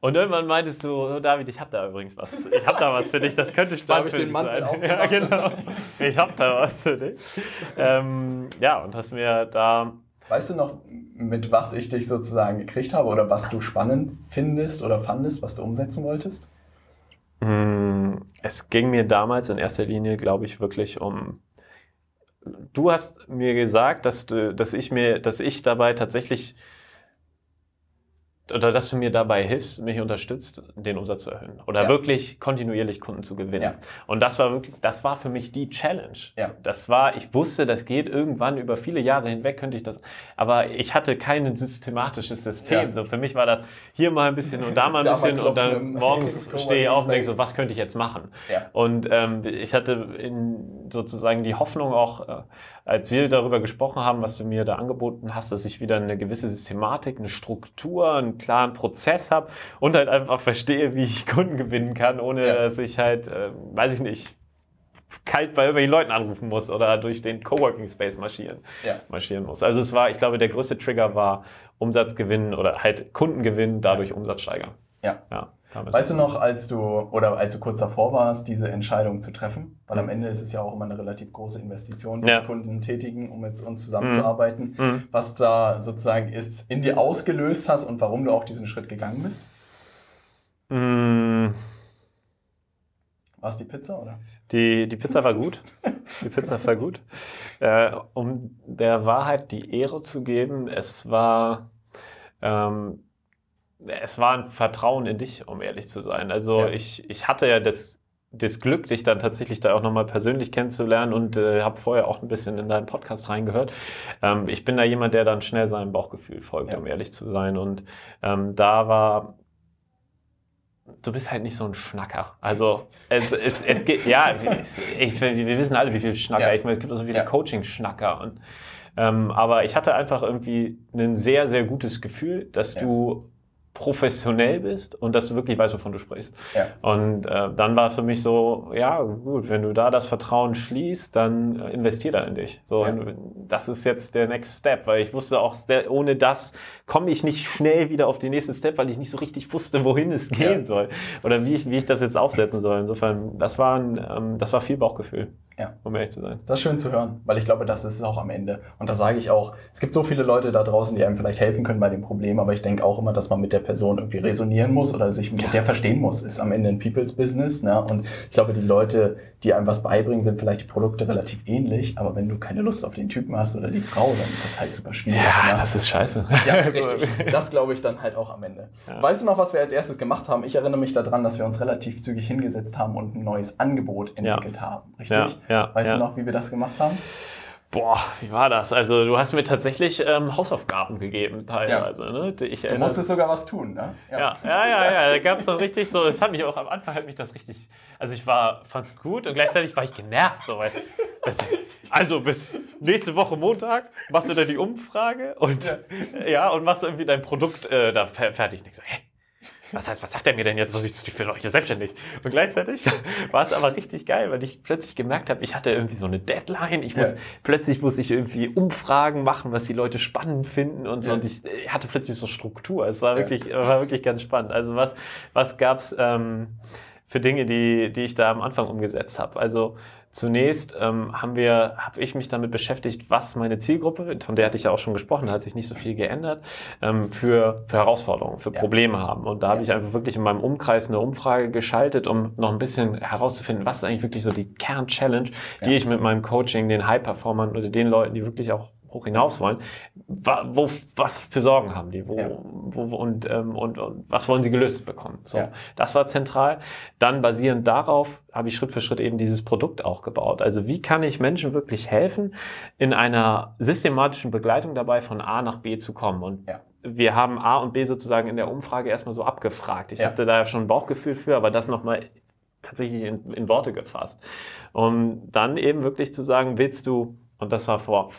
und irgendwann meintest du, oh David, ich habe da übrigens was. Ich habe da was für dich, das könnte spannend für dich sein. Ja, genau. Ich habe da was für dich. Ähm, ja, und hast mir da... Weißt du noch, mit was ich dich sozusagen gekriegt habe oder was du spannend findest oder fandest, was du umsetzen wolltest? Hm, es ging mir damals in erster Linie, glaube ich, wirklich um du hast mir gesagt, dass, du, dass, ich mir, dass ich dabei tatsächlich oder dass du mir dabei hilfst, mich unterstützt, den Umsatz zu erhöhen oder ja. wirklich kontinuierlich Kunden zu gewinnen. Ja. Und das war wirklich, das war für mich die Challenge. Ja. Das war, ich wusste, das geht irgendwann über viele Jahre hinweg könnte ich das, aber ich hatte kein systematisches System. So für mich war das hier mal ein bisschen und da mal ein da bisschen und dann morgens stehe ich auf und denke so, was könnte ich jetzt machen? Und ähm, ich hatte in, sozusagen die Hoffnung auch, äh, als wir darüber gesprochen haben, was du mir da angeboten hast, dass ich wieder eine gewisse Systematik, eine Struktur, einen klaren Prozess habe und halt einfach verstehe, wie ich Kunden gewinnen kann, ohne ja. dass ich halt, äh, weiß ich nicht, kalt bei irgendwelchen Leuten anrufen muss oder durch den Coworking Space marschieren, ja. marschieren muss. Also es war, ich glaube, der größte Trigger war Umsatzgewinn oder halt Kundengewinn, dadurch ja. Umsatz steigern. Ja. ja. Weißt du noch, als du oder als du kurz davor warst, diese Entscheidung zu treffen? Weil am Ende ist es ja auch immer eine relativ große Investition, die ja. Kunden tätigen, um mit uns zusammenzuarbeiten. Mhm. mhm. Was da sozusagen ist, in dir ausgelöst hast und warum du auch diesen Schritt gegangen bist? Mhm. War es die Pizza oder? Die, die Pizza war gut. Die Pizza war gut. Äh, um der Wahrheit die Ehre zu geben, es war ähm, es war ein Vertrauen in dich, um ehrlich zu sein. Also ja. ich, ich hatte ja das, das Glück, dich dann tatsächlich da auch nochmal persönlich kennenzulernen und äh, habe vorher auch ein bisschen in deinen Podcast reingehört. Ähm, ich bin da jemand, der dann schnell seinem Bauchgefühl folgt, ja. um ehrlich zu sein. Und ähm, da war du bist halt nicht so ein Schnacker. Also es, es, es geht, ja, ich, wir wissen alle, wie viel Schnacker. Ja. Ich meine, es gibt auch so viele ja. Coaching-Schnacker. Und, ähm, aber ich hatte einfach irgendwie ein sehr, sehr gutes Gefühl, dass ja. du professionell bist und dass du wirklich weißt, wovon du sprichst. Ja. Und äh, dann war für mich so, ja gut, wenn du da das Vertrauen schließt, dann äh, investier da in dich. So, ja. das ist jetzt der Next Step, weil ich wusste auch, ohne das komme ich nicht schnell wieder auf den nächsten Step, weil ich nicht so richtig wusste, wohin es gehen ja. soll oder wie ich, wie ich das jetzt aufsetzen soll. Insofern, das war, ein, ähm, das war viel Bauchgefühl. Ja. Um ehrlich zu sein. Das ist schön zu hören, weil ich glaube, das ist es auch am Ende. Und da sage ich auch, es gibt so viele Leute da draußen, die einem vielleicht helfen können bei dem Problem, aber ich denke auch immer, dass man mit der Person irgendwie resonieren muss oder sich mit ja. der verstehen muss. Ist am Ende ein People's Business. Ne? Und ich glaube, die Leute, die einem was beibringen, sind vielleicht die Produkte relativ ähnlich, aber wenn du keine Lust auf den Typen hast oder die Frau, dann ist das halt super schwierig. Ja, ne? das ist scheiße. Ja, richtig. Das glaube ich dann halt auch am Ende. Ja. Weißt du noch, was wir als erstes gemacht haben? Ich erinnere mich daran, dass wir uns relativ zügig hingesetzt haben und ein neues Angebot entwickelt ja. haben. Richtig? Ja. Ja. Weißt du noch, wie wir das gemacht haben? Boah, wie war das? Also du hast mir tatsächlich ähm, Hausaufgaben gegeben teilweise. Ja. Ne? Ich du musstest sogar was tun, ne? Ja, ja, ja, ja. ja. Da gab es dann richtig so, es hat mich auch am Anfang hat mich das richtig, also ich war, fand's gut und gleichzeitig war ich genervt. So, weil, das, also bis nächste Woche Montag machst du dann die Umfrage und ja, ja und machst irgendwie dein Produkt äh, da fertig. Und ich so, hä? Was heißt, was sagt er mir denn jetzt? Was ich, ich bin doch hier selbstständig. Und gleichzeitig war es aber richtig geil, weil ich plötzlich gemerkt habe, ich hatte irgendwie so eine Deadline. Ich muss, ja. plötzlich muss ich irgendwie Umfragen machen, was die Leute spannend finden und so. Ja. Und ich hatte plötzlich so Struktur. Es war ja. wirklich, war wirklich ganz spannend. Also was, was gab's ähm, für Dinge, die, die ich da am Anfang umgesetzt habe? Also Zunächst ähm, haben wir, habe ich mich damit beschäftigt, was meine Zielgruppe, von der hatte ich ja auch schon gesprochen, da hat sich nicht so viel geändert, ähm, für, für Herausforderungen, für ja. Probleme haben. Und da ja. habe ich einfach wirklich in meinem Umkreis eine Umfrage geschaltet, um noch ein bisschen herauszufinden, was ist eigentlich wirklich so die Kern-Challenge, die ja. ich mit meinem Coaching den High-Performern oder den Leuten, die wirklich auch hoch hinaus wollen, wo, was für Sorgen haben die wo, ja. wo, und, ähm, und, und was wollen sie gelöst bekommen. So, ja. Das war zentral. Dann basierend darauf habe ich Schritt für Schritt eben dieses Produkt auch gebaut. Also wie kann ich Menschen wirklich helfen, in einer systematischen Begleitung dabei von A nach B zu kommen. Und ja. wir haben A und B sozusagen in der Umfrage erstmal so abgefragt. Ich hatte da schon ein Bauchgefühl für, aber das nochmal tatsächlich in, in Worte gefasst. Um dann eben wirklich zu sagen, willst du und das war vor,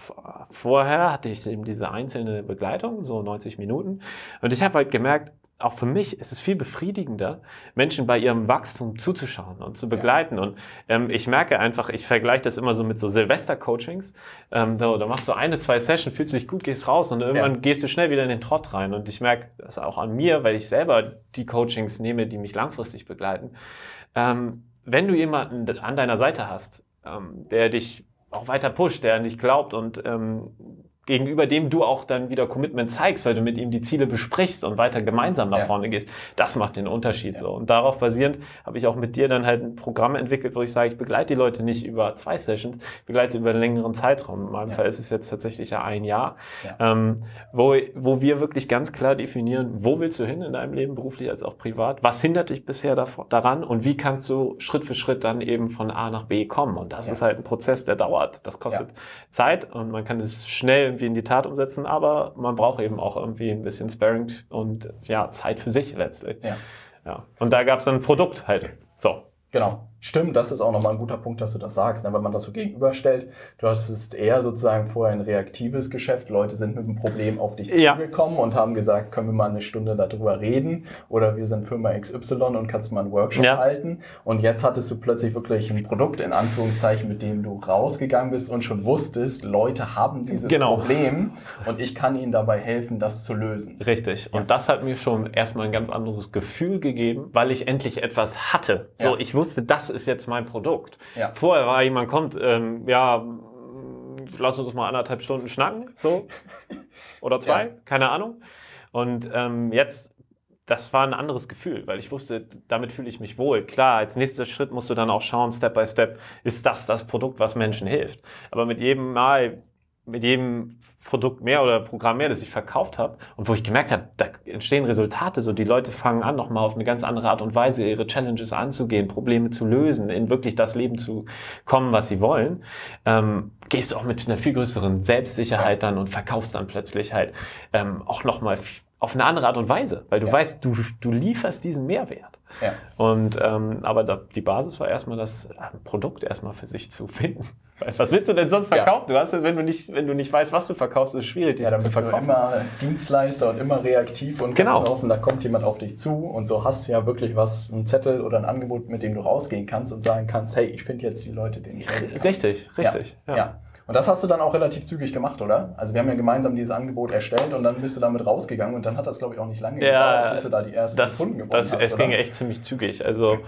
vorher, hatte ich eben diese einzelne Begleitung, so 90 Minuten. Und ich habe halt gemerkt, auch für mich ist es viel befriedigender, Menschen bei ihrem Wachstum zuzuschauen und zu begleiten. Ja. Und ähm, ich merke einfach, ich vergleiche das immer so mit so Silvester-Coachings. Ähm, da, da, machst du eine, zwei Sessions, fühlst dich gut, gehst raus und irgendwann ja. gehst du schnell wieder in den Trott rein. Und ich merke das auch an mir, weil ich selber die Coachings nehme, die mich langfristig begleiten. Ähm, wenn du jemanden an deiner Seite hast, ähm, der dich auch weiter pusht, der nicht glaubt und ähm, gegenüber dem du auch dann wieder Commitment zeigst, weil du mit ihm die Ziele besprichst und weiter gemeinsam nach ja. vorne gehst. Das macht den Unterschied ja. so. Und darauf basierend habe ich auch mit dir dann halt ein Programm entwickelt, wo ich sage, ich begleite die Leute nicht über zwei Sessions, ich begleite sie über einen längeren Zeitraum. In meinem ja. Fall ist es jetzt tatsächlich ja ein Jahr, ähm, wo, wo wir wirklich ganz klar definieren, wo willst du hin in deinem Leben, beruflich als auch privat, was hindert dich bisher davor, daran und wie kannst du Schritt für Schritt dann eben von A nach B kommen. Und das ist halt ein Prozess, der dauert. Das kostet Zeit und man kann es schnell irgendwie in die Tat umsetzen, aber man braucht eben auch irgendwie ein bisschen Sparing und ja, Zeit für sich letztlich. Ja. ja. Und da gab es ein Produkt halt. So. Genau. Stimmt, das ist auch nochmal ein guter Punkt, dass du das sagst, ne? wenn man das so gegenüberstellt. Du hattest eher sozusagen vorher ein reaktives Geschäft. Leute sind mit einem Problem auf dich ja. zugekommen und haben gesagt, können wir mal eine Stunde darüber reden oder wir sind Firma XY und kannst mal einen Workshop ja. halten. Und jetzt hattest du plötzlich wirklich ein Produkt in Anführungszeichen, mit dem du rausgegangen bist und schon wusstest, Leute haben dieses genau. Problem und ich kann ihnen dabei helfen, das zu lösen. Richtig. Und das hat mir schon erstmal ein ganz anderes Gefühl gegeben, weil ich endlich etwas hatte. So, ich wusste, das das ist jetzt mein Produkt. Ja. Vorher war jemand kommt, ähm, ja, lass uns mal anderthalb Stunden schnacken, so. Oder zwei, ja. keine Ahnung. Und ähm, jetzt, das war ein anderes Gefühl, weil ich wusste, damit fühle ich mich wohl. Klar, als nächster Schritt musst du dann auch schauen, Step by Step, ist das das Produkt, was Menschen hilft. Aber mit jedem Mal, mit jedem Produkt mehr oder Programm mehr, das ich verkauft habe und wo ich gemerkt habe, da entstehen Resultate, so die Leute fangen an, nochmal auf eine ganz andere Art und Weise ihre Challenges anzugehen, Probleme zu lösen, in wirklich das Leben zu kommen, was sie wollen, ähm, gehst du auch mit einer viel größeren Selbstsicherheit dann und verkaufst dann plötzlich halt ähm, auch nochmal auf eine andere Art und Weise, weil du ja. weißt, du, du lieferst diesen Mehrwert. Ja. Und ähm, aber da, die Basis war erstmal das äh, Produkt erstmal für sich zu finden. Was willst du denn sonst verkaufen? Ja. Du hast, wenn du nicht, wenn du nicht weißt, was du verkaufst, ist es schwierig, dich ja, dann zu verkaufen. Du immer Dienstleister und immer reaktiv und genau. ganz offen, da kommt jemand auf dich zu und so hast du ja wirklich was, einen Zettel oder ein Angebot, mit dem du rausgehen kannst und sagen kannst, hey, ich finde jetzt die Leute, denen ich Richtig, richtig. Ja. ja. Und das hast du dann auch relativ zügig gemacht, oder? Also wir haben ja gemeinsam dieses Angebot erstellt und dann bist du damit rausgegangen und dann hat das, glaube ich, auch nicht lange ja, gedauert, bis du da die ersten das, Kunden gewonnen das, hast. Es oder? ging echt ziemlich zügig. Also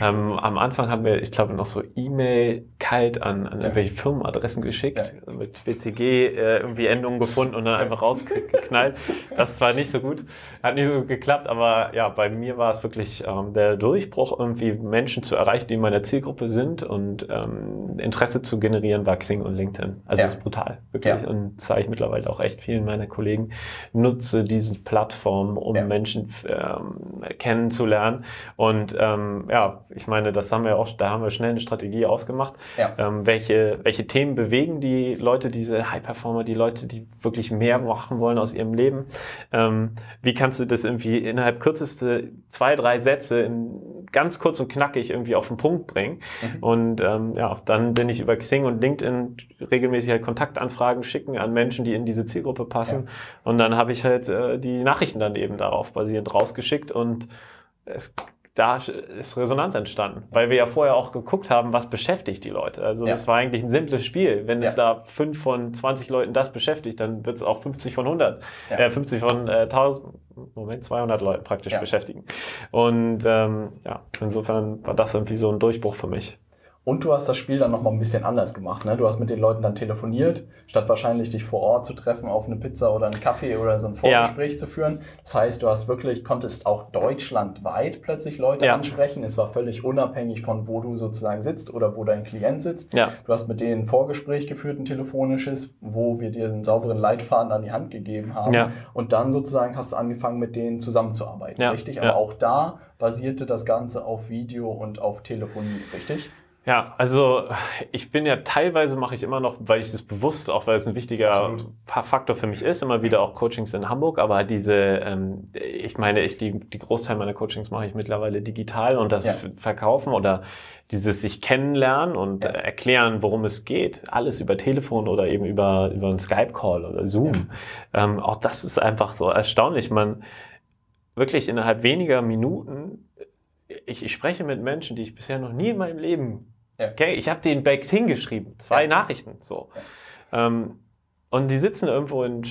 ähm, am Anfang haben wir, ich glaube, noch so E-Mail kalt an, an irgendwelche Firmenadressen geschickt, ja. mit WCG äh, irgendwie Endungen gefunden und dann einfach rausgeknallt. Das war nicht so gut, hat nicht so gut geklappt, aber ja, bei mir war es wirklich ähm, der Durchbruch, irgendwie Menschen zu erreichen, die in meiner Zielgruppe sind und ähm, Interesse zu generieren bei Xing und LinkedIn. Also ja. das ist brutal, wirklich. Ja. Und zeige ich mittlerweile auch echt vielen meiner Kollegen, nutze diese Plattform, um Menschen ähm, kennenzulernen und ähm, ja, ich meine, das haben wir auch, da haben wir schnell eine Strategie ausgemacht. Ja. Ähm, welche, welche Themen bewegen die Leute, diese High-Performer, die Leute, die wirklich mehr machen wollen aus ihrem Leben? Ähm, wie kannst du das irgendwie innerhalb kürzeste zwei, drei Sätze in ganz kurz und knackig irgendwie auf den Punkt bringen? Mhm. Und ähm, ja, dann bin ich über Xing und LinkedIn regelmäßig halt Kontaktanfragen schicken an Menschen, die in diese Zielgruppe passen. Ja. Und dann habe ich halt äh, die Nachrichten dann eben darauf basierend rausgeschickt und es da ist Resonanz entstanden, weil wir ja vorher auch geguckt haben, was beschäftigt die Leute. Also ja. das war eigentlich ein simples Spiel. Wenn ja. es da fünf von 20 Leuten das beschäftigt, dann wird es auch 50 von 100, ja. äh, 50 von äh, 1000, Moment, 200 Leute praktisch beschäftigen. Und ähm, ja, insofern war das irgendwie so ein Durchbruch für mich. Und du hast das Spiel dann nochmal ein bisschen anders gemacht. Ne? Du hast mit den Leuten dann telefoniert, statt wahrscheinlich dich vor Ort zu treffen, auf eine Pizza oder einen Kaffee oder so ein Vorgespräch ja. zu führen. Das heißt, du hast wirklich, konntest auch deutschlandweit plötzlich Leute ja. ansprechen. Es war völlig unabhängig von, wo du sozusagen sitzt oder wo dein Klient sitzt. Ja. Du hast mit denen ein Vorgespräch geführt, ein telefonisches, wo wir dir einen sauberen Leitfaden an die Hand gegeben haben. Und dann sozusagen hast du angefangen, mit denen zusammenzuarbeiten, richtig? Aber auch da basierte das Ganze auf Video und auf Telefonie, richtig? Ja, also ich bin ja teilweise mache ich immer noch, weil ich das bewusst, auch weil es ein wichtiger Absolut. Faktor für mich ist, immer wieder auch Coachings in Hamburg, aber diese, ähm, ich meine, ich, die, die Großteil meiner Coachings mache ich mittlerweile digital und das ja. Verkaufen oder dieses sich kennenlernen und ja. erklären, worum es geht, alles über Telefon oder eben über, über einen Skype-Call oder Zoom. Ja. Ähm, auch das ist einfach so erstaunlich. Man wirklich innerhalb weniger Minuten ich, ich spreche mit Menschen, die ich bisher noch nie in meinem Leben ja. Okay, ich habe den Bags hingeschrieben, zwei ja. Nachrichten. So. Ja. Ähm, und die sitzen irgendwo in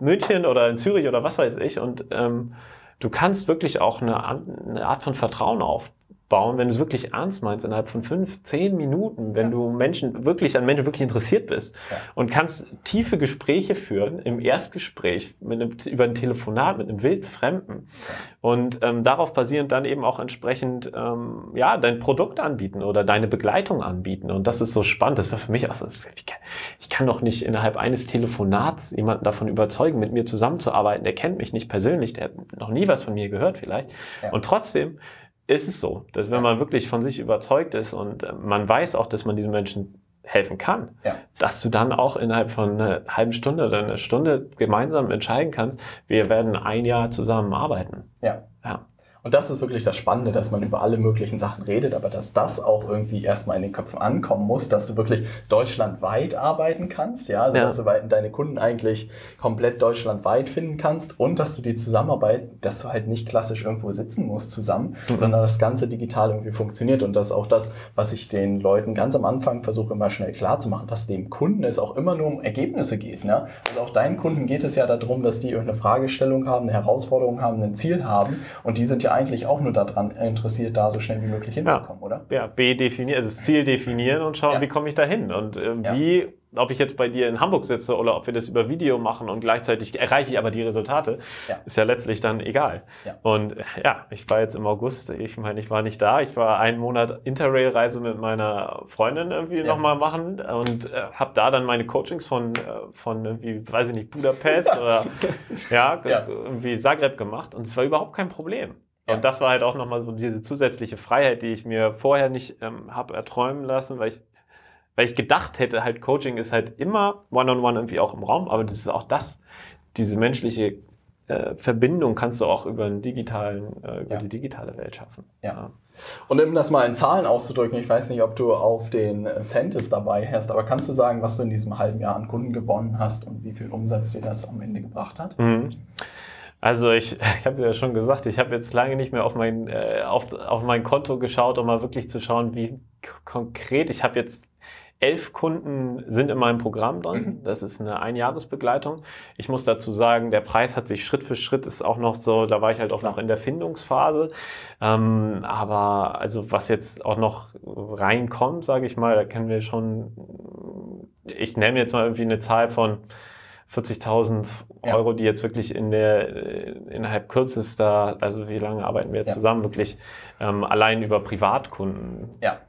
München oder in Zürich oder was weiß ich und ähm, du kannst wirklich auch eine, eine Art von Vertrauen auf, bauen, wenn du es wirklich ernst meinst, innerhalb von fünf, zehn Minuten, wenn ja. du Menschen wirklich an Menschen wirklich interessiert bist ja. und kannst tiefe Gespräche führen im Erstgespräch mit einem, über ein Telefonat mit einem wildfremden ja. und ähm, darauf basierend dann eben auch entsprechend ähm, ja dein Produkt anbieten oder deine Begleitung anbieten und das ist so spannend. Das war für mich auch so, ich kann, ich kann doch nicht innerhalb eines Telefonats jemanden davon überzeugen, mit mir zusammenzuarbeiten. Der kennt mich nicht persönlich, der hat noch nie was von mir gehört vielleicht und trotzdem ist es so, dass wenn man wirklich von sich überzeugt ist und äh, man weiß auch, dass man diesen Menschen helfen kann, ja. dass du dann auch innerhalb von einer halben Stunde oder einer Stunde gemeinsam entscheiden kannst, wir werden ein Jahr zusammen arbeiten. Ja. ja. Und das ist wirklich das Spannende, dass man über alle möglichen Sachen redet, aber dass das auch irgendwie erstmal in den Köpfen ankommen muss, dass du wirklich deutschlandweit arbeiten kannst, ja, also ja. dass du deine Kunden eigentlich komplett deutschlandweit finden kannst und dass du die Zusammenarbeit, dass du halt nicht klassisch irgendwo sitzen musst zusammen, mhm. sondern das Ganze digital irgendwie funktioniert und das ist auch das, was ich den Leuten ganz am Anfang versuche immer schnell klar zu machen, dass dem Kunden es auch immer nur um Ergebnisse geht, ne? Also auch deinen Kunden geht es ja darum, dass die irgendeine Fragestellung haben, eine Herausforderung haben, ein Ziel haben und die sind ja eigentlich auch nur daran interessiert, da so schnell wie möglich hinzukommen, ja. oder? Ja, B definieren, also das Ziel definieren und schauen, ja. wie komme ich da hin und äh, wie. Ob ich jetzt bei dir in Hamburg sitze oder ob wir das über Video machen und gleichzeitig erreiche ich aber die Resultate, ist ja letztlich dann egal. Und ja, ich war jetzt im August, ich meine, ich war nicht da, ich war einen Monat Interrail-Reise mit meiner Freundin irgendwie ja. nochmal machen und äh, habe da dann meine Coachings von, äh, von irgendwie, weiß ich nicht, Budapest oder ja, irgendwie Zagreb gemacht und es war überhaupt kein Problem. Ja. Und das war halt auch nochmal so diese zusätzliche Freiheit, die ich mir vorher nicht ähm, habe erträumen lassen, weil ich, weil ich gedacht hätte, halt Coaching ist halt immer one-on-one -on -one irgendwie auch im Raum, aber das ist auch das, diese menschliche äh, Verbindung kannst du auch über, einen digitalen, äh, über ja. die digitale Welt schaffen. Ja. ja. Und um das mal in Zahlen auszudrücken, ich weiß nicht, ob du auf den Centis dabei hast, aber kannst du sagen, was du in diesem halben Jahr an Kunden gewonnen hast und wie viel Umsatz dir das am Ende gebracht hat? Mhm. Also ich, ich habe es ja schon gesagt, ich habe jetzt lange nicht mehr auf mein, äh, auf, auf mein Konto geschaut, um mal wirklich zu schauen, wie konkret. Ich habe jetzt elf Kunden sind in meinem Programm drin. Mhm. Das ist eine Einjahresbegleitung. Ich muss dazu sagen, der Preis hat sich Schritt für Schritt ist auch noch so, da war ich halt auch noch in der Findungsphase. Ähm, aber also was jetzt auch noch reinkommt, sage ich mal, da kennen wir schon, ich nenne jetzt mal irgendwie eine Zahl von 40.000 Euro, ja. die jetzt wirklich in der, innerhalb kürzester, also wie lange arbeiten wir jetzt ja. zusammen, wirklich ähm, allein über Privatkunden. Ja.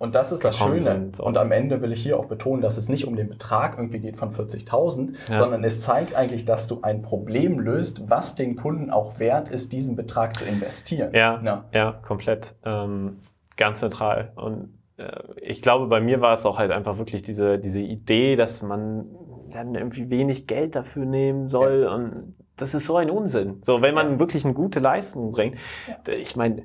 Und das ist das Schöne. Und am Ende will ich hier auch betonen, dass es nicht um den Betrag irgendwie geht von 40.000, ja. sondern es zeigt eigentlich, dass du ein Problem löst, was den Kunden auch wert ist, diesen Betrag zu investieren. Ja, ja. ja komplett. Ähm, ganz zentral. Und äh, ich glaube, bei mir war es auch halt einfach wirklich diese, diese Idee, dass man dann irgendwie wenig Geld dafür nehmen soll. Ja. Und das ist so ein Unsinn. So, wenn man wirklich eine gute Leistung bringt, ja. ich meine,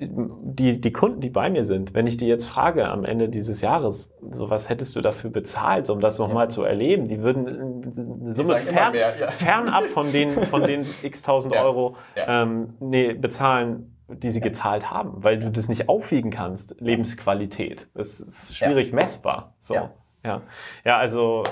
die, die Kunden, die bei mir sind, wenn ich die jetzt frage am Ende dieses Jahres, so was hättest du dafür bezahlt, um das nochmal ja. zu erleben, die würden eine Summe fern, ja. fernab von den, von den x tausend ja. Euro ähm, nee, bezahlen, die sie gezahlt haben, weil du das nicht aufwiegen kannst, Lebensqualität. Das ist schwierig messbar. So. Ja. ja, also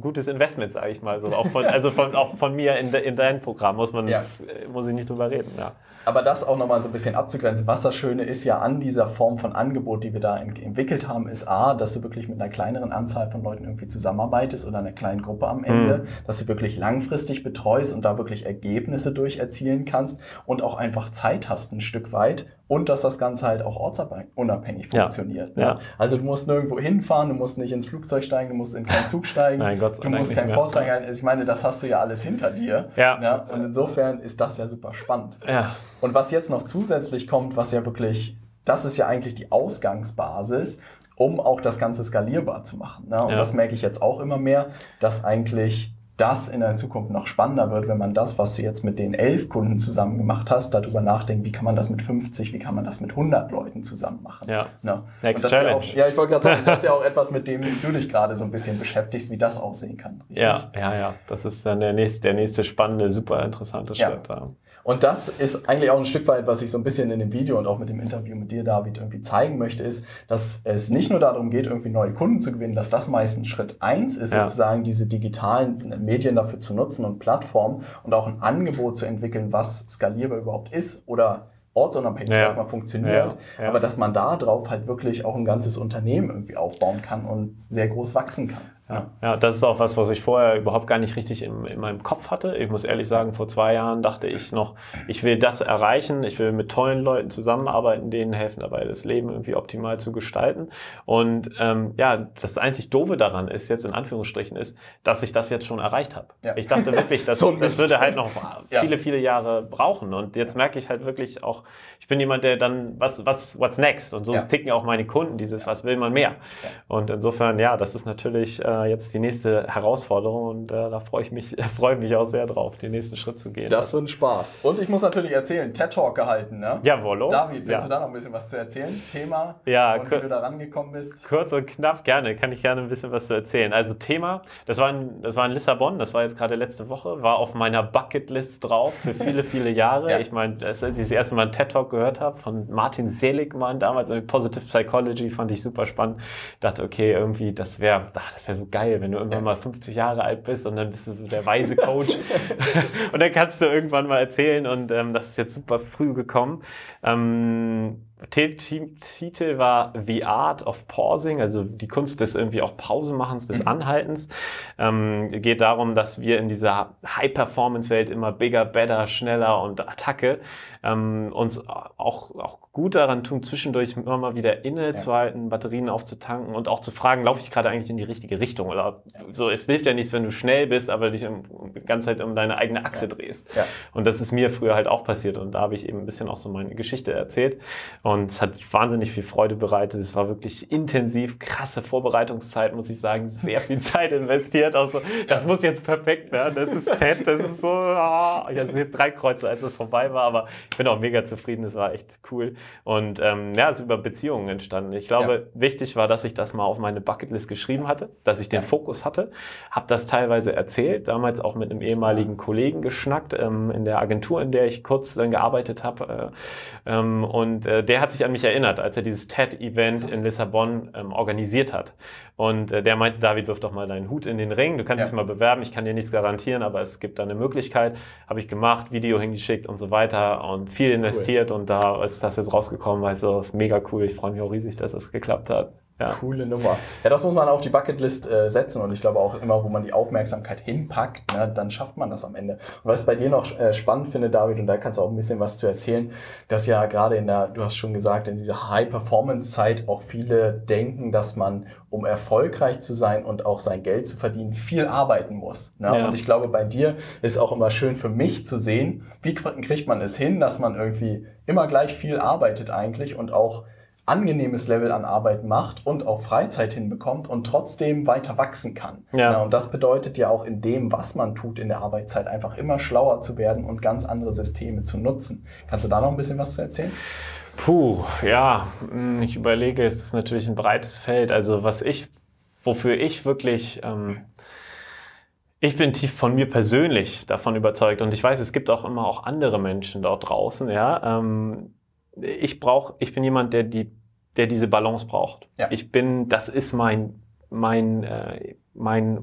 gutes Investment, sage ich mal. So. Auch von, also von, auch von mir in, de, in dein Programm muss man, ja. muss ich nicht drüber reden. Ja. Aber das auch nochmal so ein bisschen abzugrenzen. Was das Schöne ist ja an dieser Form von Angebot, die wir da entwickelt haben, ist A, dass du wirklich mit einer kleineren Anzahl von Leuten irgendwie zusammenarbeitest oder einer kleinen Gruppe am Ende, mhm. dass du wirklich langfristig betreust und da wirklich Ergebnisse durch erzielen kannst und auch einfach Zeit hast ein Stück weit und dass das Ganze halt auch ortsunabhängig funktioniert. Ja. Ne? Also du musst nirgendwo hinfahren, du musst nicht ins Flugzeug steigen, du musst in keinen Zug steigen, Nein, Gott du musst kein Vortrag halten. Also ich meine, das hast du ja alles hinter dir. Ja. Ne? Und insofern ist das ja super spannend. Ja. Und was jetzt noch zusätzlich kommt, was ja wirklich, das ist ja eigentlich die Ausgangsbasis, um auch das Ganze skalierbar zu machen. Ne? Und ja. das merke ich jetzt auch immer mehr, dass eigentlich das in der Zukunft noch spannender wird, wenn man das, was du jetzt mit den elf Kunden zusammen gemacht hast, darüber nachdenkt, wie kann man das mit 50, wie kann man das mit 100 Leuten zusammen machen. Ja, ne? Next Challenge. Ja, auch, ja, ich wollte gerade sagen, das ist ja auch etwas, mit dem du dich gerade so ein bisschen beschäftigst, wie das aussehen kann. Richtig? Ja, ja, ja. Das ist dann der nächste, der nächste spannende, super interessante Schritt. Ja. Und das ist eigentlich auch ein Stück weit, was ich so ein bisschen in dem Video und auch mit dem Interview mit dir, David, irgendwie zeigen möchte, ist, dass es nicht nur darum geht, irgendwie neue Kunden zu gewinnen, dass das meistens Schritt eins ist, ja. sozusagen diese digitalen Medien dafür zu nutzen und Plattformen und auch ein Angebot zu entwickeln, was skalierbar überhaupt ist oder ortsunabhängig ja. erstmal funktioniert, ja, ja. aber dass man da drauf halt wirklich auch ein ganzes Unternehmen irgendwie aufbauen kann und sehr groß wachsen kann. Ja, ja, das ist auch was, was ich vorher überhaupt gar nicht richtig in, in meinem Kopf hatte. Ich muss ehrlich sagen, vor zwei Jahren dachte ich noch, ich will das erreichen, ich will mit tollen Leuten zusammenarbeiten, denen helfen dabei, das Leben irgendwie optimal zu gestalten. Und ähm, ja, das einzig Doofe daran ist, jetzt in Anführungsstrichen, ist, dass ich das jetzt schon erreicht habe. Ja. Ich dachte wirklich, dass, so das würde halt noch viele, viele Jahre brauchen. Und jetzt merke ich halt wirklich auch, ich bin jemand, der dann, was, was, what's next? Und so ja. ticken auch meine Kunden, dieses, was will man mehr? Und insofern, ja, das ist natürlich äh, jetzt die nächste Herausforderung und äh, da freue ich mich, freue mich auch sehr drauf, den nächsten Schritt zu gehen. Das wird ein Spaß. Und ich muss natürlich erzählen, TED Talk gehalten, ne? Jawollo. David, willst ja. du da noch ein bisschen was zu erzählen? Thema ja, und wie du da rangekommen bist? Kurz und knapp, gerne, kann ich gerne ein bisschen was zu erzählen. Also Thema, das war in, das war in Lissabon, das war jetzt gerade letzte Woche, war auf meiner Bucketlist drauf für viele, viele Jahre. ja. Ich meine, als ich das erste Mal einen TED Talk gehört habe von Martin Seligmann damals, Positive Psychology, fand ich super spannend. Dachte, okay, irgendwie, das wäre, das wäre so geil, wenn du irgendwann mal 50 Jahre alt bist und dann bist du so der weise Coach und dann kannst du irgendwann mal erzählen und ähm, das ist jetzt super früh gekommen. Ähm, Titel war The Art of Pausing, also die Kunst des irgendwie auch Pausemachens, des mhm. Anhaltens. Ähm, geht darum, dass wir in dieser High-Performance-Welt immer bigger, better, schneller und Attacke ähm, uns auch, auch gut daran tun, zwischendurch immer mal wieder innezuhalten, ja. Batterien aufzutanken und auch zu fragen, laufe ich gerade eigentlich in die richtige Richtung? Oder so, es hilft ja nichts, wenn du schnell bist, aber dich die ganze Zeit um deine eigene Achse ja. drehst. Ja. Und das ist mir früher halt auch passiert und da habe ich eben ein bisschen auch so meine Geschichte erzählt. Und es hat wahnsinnig viel Freude bereitet. Es war wirklich intensiv, krasse Vorbereitungszeit, muss ich sagen. Sehr viel Zeit investiert. Also, das muss jetzt perfekt werden. Das ist fett, das ist so. Oh. Ich hatte drei Kreuze, als es vorbei war, aber ich bin auch mega zufrieden. Es war echt cool. Und ähm, ja, es ist über Beziehungen entstanden. Ich glaube, ja. wichtig war, dass ich das mal auf meine Bucketlist geschrieben hatte, dass ich den ja. Fokus hatte. Habe das teilweise erzählt, damals auch mit einem ehemaligen Kollegen geschnackt ähm, in der Agentur, in der ich kurz dann gearbeitet habe. Äh, ähm, und äh, der hat sich an mich erinnert, als er dieses TED-Event in Lissabon ähm, organisiert hat. Und äh, der meinte, David, wirf doch mal deinen Hut in den Ring. Du kannst ja. dich mal bewerben. Ich kann dir nichts garantieren, aber es gibt da eine Möglichkeit. Habe ich gemacht, Video hingeschickt und so weiter und viel investiert. Cool. Und da ist das jetzt rausgekommen. Also, ist mega cool. Ich freue mich auch riesig, dass es das geklappt hat. Ja. Coole Nummer. Ja, das muss man auf die Bucketlist äh, setzen und ich glaube auch immer, wo man die Aufmerksamkeit hinpackt, ne, dann schafft man das am Ende. Und was ich bei dir noch äh, spannend finde, David, und da kannst du auch ein bisschen was zu erzählen, dass ja gerade in der, du hast schon gesagt, in dieser High-Performance-Zeit auch viele denken, dass man, um erfolgreich zu sein und auch sein Geld zu verdienen, viel arbeiten muss. Ne? Ja. Und ich glaube, bei dir ist auch immer schön für mich zu sehen, wie kriegt man es hin, dass man irgendwie immer gleich viel arbeitet eigentlich und auch angenehmes Level an Arbeit macht und auch Freizeit hinbekommt und trotzdem weiter wachsen kann. Ja. ja. und das bedeutet ja auch in dem, was man tut in der Arbeitszeit, einfach immer schlauer zu werden und ganz andere Systeme zu nutzen. Kannst du da noch ein bisschen was zu erzählen? Puh, ja, hm, ich überlege, es ist natürlich ein breites Feld. Also was ich, wofür ich wirklich, ähm, ich bin tief von mir persönlich davon überzeugt und ich weiß, es gibt auch immer auch andere Menschen dort draußen, ja. Ähm, ich brauche, ich bin jemand, der die der diese Balance braucht. Ja. Ich bin, das ist mein, mein, äh, mein,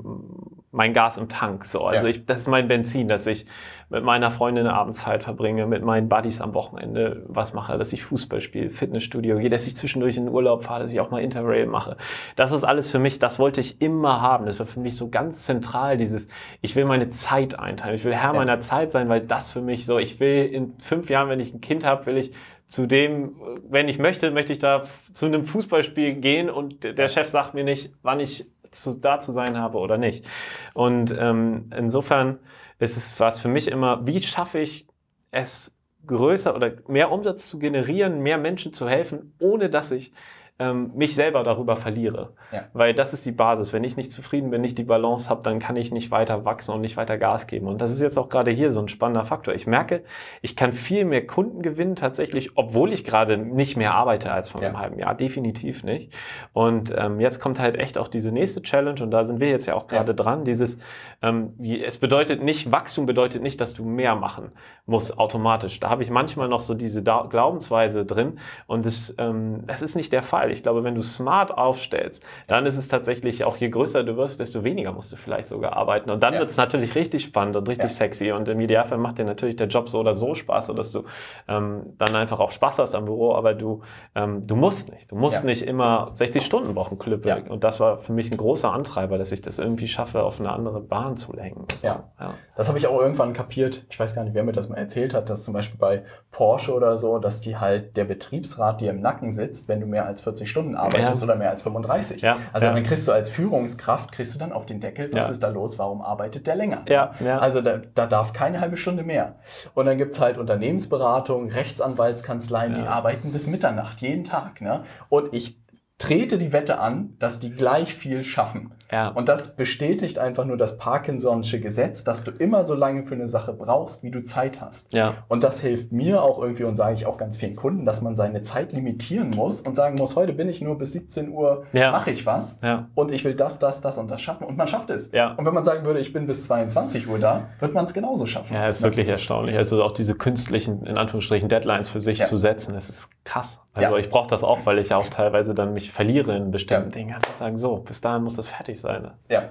mein Gas im Tank. So. Also ja. ich, das ist mein Benzin, dass ich mit meiner Freundin eine Abendzeit verbringe, mit meinen Buddies am Wochenende was mache, dass ich Fußball spiele, Fitnessstudio gehe, dass ich zwischendurch in den Urlaub fahre, dass ich auch mal Interrail mache. Das ist alles für mich, das wollte ich immer haben. Das war für mich so ganz zentral, dieses, ich will meine Zeit einteilen. Ich will Herr ja. meiner Zeit sein, weil das für mich so, ich will in fünf Jahren, wenn ich ein Kind habe, will ich Zudem, wenn ich möchte, möchte ich da zu einem Fußballspiel gehen und der Chef sagt mir nicht, wann ich zu, da zu sein habe oder nicht. Und ähm, insofern ist es was für mich immer, wie schaffe ich es größer oder mehr Umsatz zu generieren, mehr Menschen zu helfen, ohne dass ich ähm, mich selber darüber verliere. Ja. Weil das ist die Basis. Wenn ich nicht zufrieden bin, nicht die Balance habe, dann kann ich nicht weiter wachsen und nicht weiter Gas geben. Und das ist jetzt auch gerade hier so ein spannender Faktor. Ich merke, ich kann viel mehr Kunden gewinnen tatsächlich, obwohl ich gerade nicht mehr arbeite als vor ja. einem halben Jahr. Definitiv nicht. Und ähm, jetzt kommt halt echt auch diese nächste Challenge und da sind wir jetzt ja auch gerade ja. dran. Dieses, ähm, es bedeutet nicht, Wachstum bedeutet nicht, dass du mehr machen musst automatisch. Da habe ich manchmal noch so diese da Glaubensweise drin und das, ähm, das ist nicht der Fall. Fall. Ich glaube, wenn du smart aufstellst, dann ist es tatsächlich auch, je größer du wirst, desto weniger musst du vielleicht sogar arbeiten. Und dann ja. wird es natürlich richtig spannend und richtig ja. sexy. Und im Idealfall macht dir natürlich der Job so oder so Spaß, sodass du ähm, dann einfach auch Spaß hast am Büro, aber du, ähm, du musst nicht. Du musst ja. nicht immer 60 Stunden Wochen klippen. Und das war für mich ein großer Antreiber, dass ich das irgendwie schaffe, auf eine andere Bahn zu lenken. So. Ja. Das habe ich auch irgendwann kapiert. Ich weiß gar nicht, wer mir das mal erzählt hat, dass zum Beispiel bei Porsche oder so, dass die halt der Betriebsrat dir im Nacken sitzt, wenn du mehr als 40 40 Stunden arbeitest ja. oder mehr als 35. Ja. Also dann kriegst du als Führungskraft, kriegst du dann auf den Deckel, was ist da los, warum arbeitet der länger? Ja. Also da, da, darf keine halbe Stunde mehr. Und dann gibt es halt Unternehmensberatung, Rechtsanwaltskanzleien, die arbeiten bis Mitternacht, jeden Tag. Ne? Und ich trete die Wette an, dass die gleich viel schaffen. Ja. Und das bestätigt einfach nur das Parkinson'sche Gesetz, dass du immer so lange für eine Sache brauchst, wie du Zeit hast. Ja. Und das hilft mir auch irgendwie und sage ich auch ganz vielen Kunden, dass man seine Zeit limitieren muss und sagen muss, heute bin ich nur bis 17 Uhr, ja. mache ich was und ich will das, das, das und das schaffen und man schafft es. Und wenn man sagen würde, ich bin bis 22 Uhr da, wird man es genauso schaffen. Ja, ist wirklich erstaunlich. Also auch diese künstlichen, in Anführungsstrichen, Deadlines für sich zu setzen, das ist krass. Also ich brauche das auch, weil ich ja auch teilweise dann mich verliere in bestimmten Dingen. Und sagen, so, bis dahin muss das fertig sein. Ne? Ja.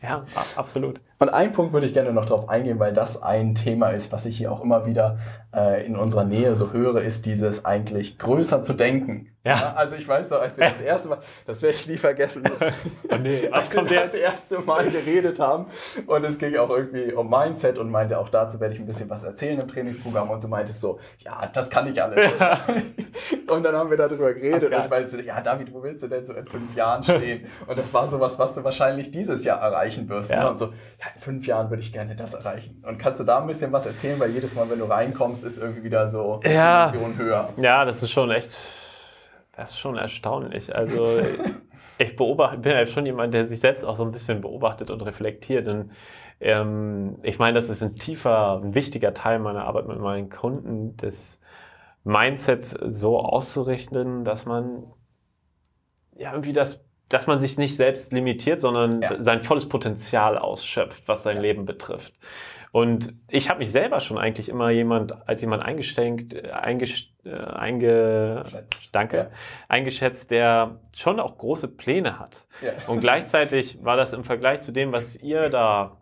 Ja, absolut. Und einen Punkt würde ich gerne noch darauf eingehen, weil das ein Thema ist, was ich hier auch immer wieder äh, in unserer Nähe so höre, ist dieses eigentlich größer zu denken. Ja. ja. Also ich weiß noch, als wir das erste Mal, das werde ich nie vergessen, oh nee, als wir das erste Mal geredet haben und es ging auch irgendwie um Mindset und meinte, auch dazu werde ich ein bisschen was erzählen im Trainingsprogramm und du meintest so, ja, das kann ich alles. und dann haben wir darüber geredet Ach, und ich weiß so, ja David, wo willst du denn so in fünf Jahren stehen? Und das war sowas, was du wahrscheinlich dieses Jahr erreichen wirst. Ne? Ja. Ne? Und so, ja, in fünf Jahren würde ich gerne das erreichen. Und kannst du da ein bisschen was erzählen, weil jedes Mal, wenn du reinkommst, ist irgendwie wieder so ja. Dimension höher. Ja, das ist schon echt das ist schon erstaunlich. Also ich beobachte, bin ja schon jemand, der sich selbst auch so ein bisschen beobachtet und reflektiert. Und ähm, ich meine, das ist ein tiefer, ein wichtiger Teil meiner Arbeit mit meinen Kunden, das Mindset so auszurichten, dass man ja irgendwie das dass man sich nicht selbst limitiert, sondern ja. sein volles Potenzial ausschöpft, was sein ja. Leben betrifft. Und ich habe mich selber schon eigentlich immer jemand als jemand eingeschränkt, äh, eingesch, äh, einge, danke, ja. eingeschätzt, der schon auch große Pläne hat. Ja. Und gleichzeitig war das im Vergleich zu dem, was ihr da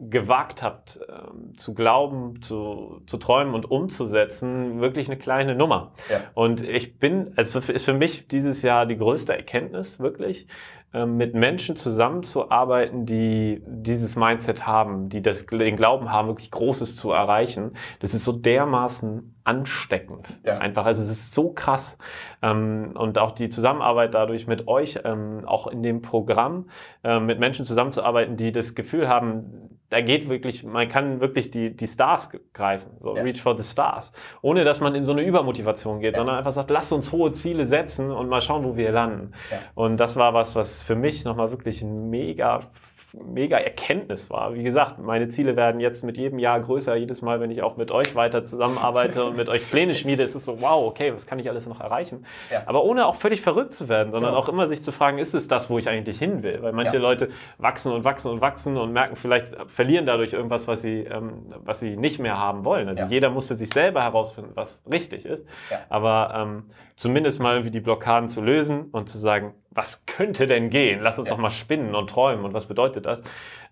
gewagt habt, ähm, zu glauben, zu, zu träumen und umzusetzen, wirklich eine kleine Nummer. Ja. Und ich bin, es ist für mich dieses Jahr die größte Erkenntnis, wirklich, mit Menschen zusammenzuarbeiten, die dieses Mindset haben, die das, den Glauben haben, wirklich Großes zu erreichen. Das ist so dermaßen ansteckend. Ja. Einfach, also es ist so krass. Ähm, und auch die Zusammenarbeit dadurch mit euch, ähm, auch in dem Programm, mit Menschen zusammenzuarbeiten, die das Gefühl haben, da geht wirklich, man kann wirklich die, die Stars greifen, so ja. Reach for the Stars, ohne dass man in so eine Übermotivation geht, ja. sondern einfach sagt, lass uns hohe Ziele setzen und mal schauen, wo wir landen. Und das war was, was für mich nochmal wirklich ein mega mega Erkenntnis war. Wie gesagt, meine Ziele werden jetzt mit jedem Jahr größer. Jedes Mal, wenn ich auch mit euch weiter zusammenarbeite und mit euch Pläne schmiede, ist es so, wow, okay, was kann ich alles noch erreichen? Ja. Aber ohne auch völlig verrückt zu werden, sondern genau. auch immer sich zu fragen, ist es das, wo ich eigentlich hin will? Weil manche ja. Leute wachsen und wachsen und wachsen und merken vielleicht, verlieren dadurch irgendwas, was sie, ähm, was sie nicht mehr haben wollen. Also ja. jeder muss für sich selber herausfinden, was richtig ist. Aber ähm, zumindest mal irgendwie die Blockaden zu lösen und zu sagen, was könnte denn gehen? Lass uns ja. doch mal spinnen und träumen. Und was bedeutet das?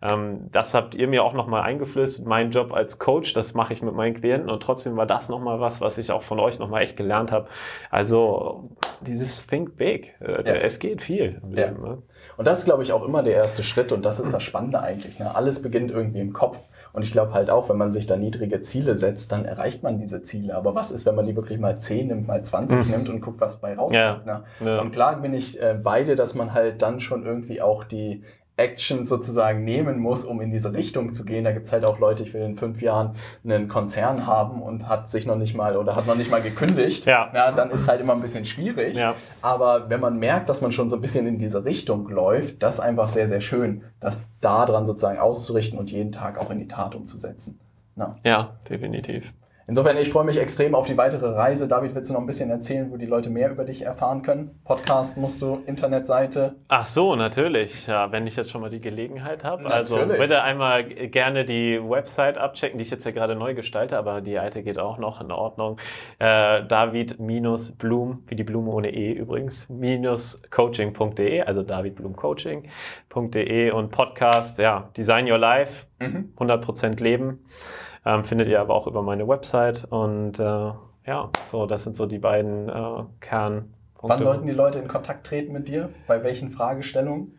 Ähm, das habt ihr mir auch nochmal eingeflößt. Mein Job als Coach, das mache ich mit meinen Klienten. Und trotzdem war das nochmal was, was ich auch von euch nochmal echt gelernt habe. Also dieses Think Big. Äh, ja. Es geht viel ja. Leben. Ne? Und das ist, glaube ich, auch immer der erste Schritt. Und das ist das Spannende eigentlich. Ne? Alles beginnt irgendwie im Kopf. Und ich glaube halt auch, wenn man sich da niedrige Ziele setzt, dann erreicht man diese Ziele. Aber was ist, wenn man die wirklich mal 10 nimmt, mal 20 mhm. nimmt und guckt, was bei rauskommt? Ja. Ne? Ja. Und klar bin ich äh, beide, dass man halt dann schon irgendwie auch die Action sozusagen nehmen muss, um in diese Richtung zu gehen. Da gibt es halt auch Leute, ich will in fünf Jahren einen Konzern haben und hat sich noch nicht mal oder hat noch nicht mal gekündigt. Ja. ja dann ist halt immer ein bisschen schwierig. Ja. Aber wenn man merkt, dass man schon so ein bisschen in diese Richtung läuft, das ist einfach sehr, sehr schön, das daran sozusagen auszurichten und jeden Tag auch in die Tat umzusetzen. Ja, ja definitiv. Insofern, ich freue mich extrem auf die weitere Reise. David, willst du noch ein bisschen erzählen, wo die Leute mehr über dich erfahren können? Podcast musst du, Internetseite? Ach so, natürlich. Ja, wenn ich jetzt schon mal die Gelegenheit habe. Also bitte einmal gerne die Website abchecken, die ich jetzt ja gerade neu gestalte, aber die alte geht auch noch in Ordnung. Äh, David-Blum, wie die Blume ohne E übrigens, minus coaching.de, also davidblumcoaching.de und Podcast, ja, Design Your Life, mhm. 100% Leben. Ähm, findet ihr aber auch über meine Website. Und äh, ja, so, das sind so die beiden äh, Kernpunkte. Wann sollten die Leute in Kontakt treten mit dir? Bei welchen Fragestellungen?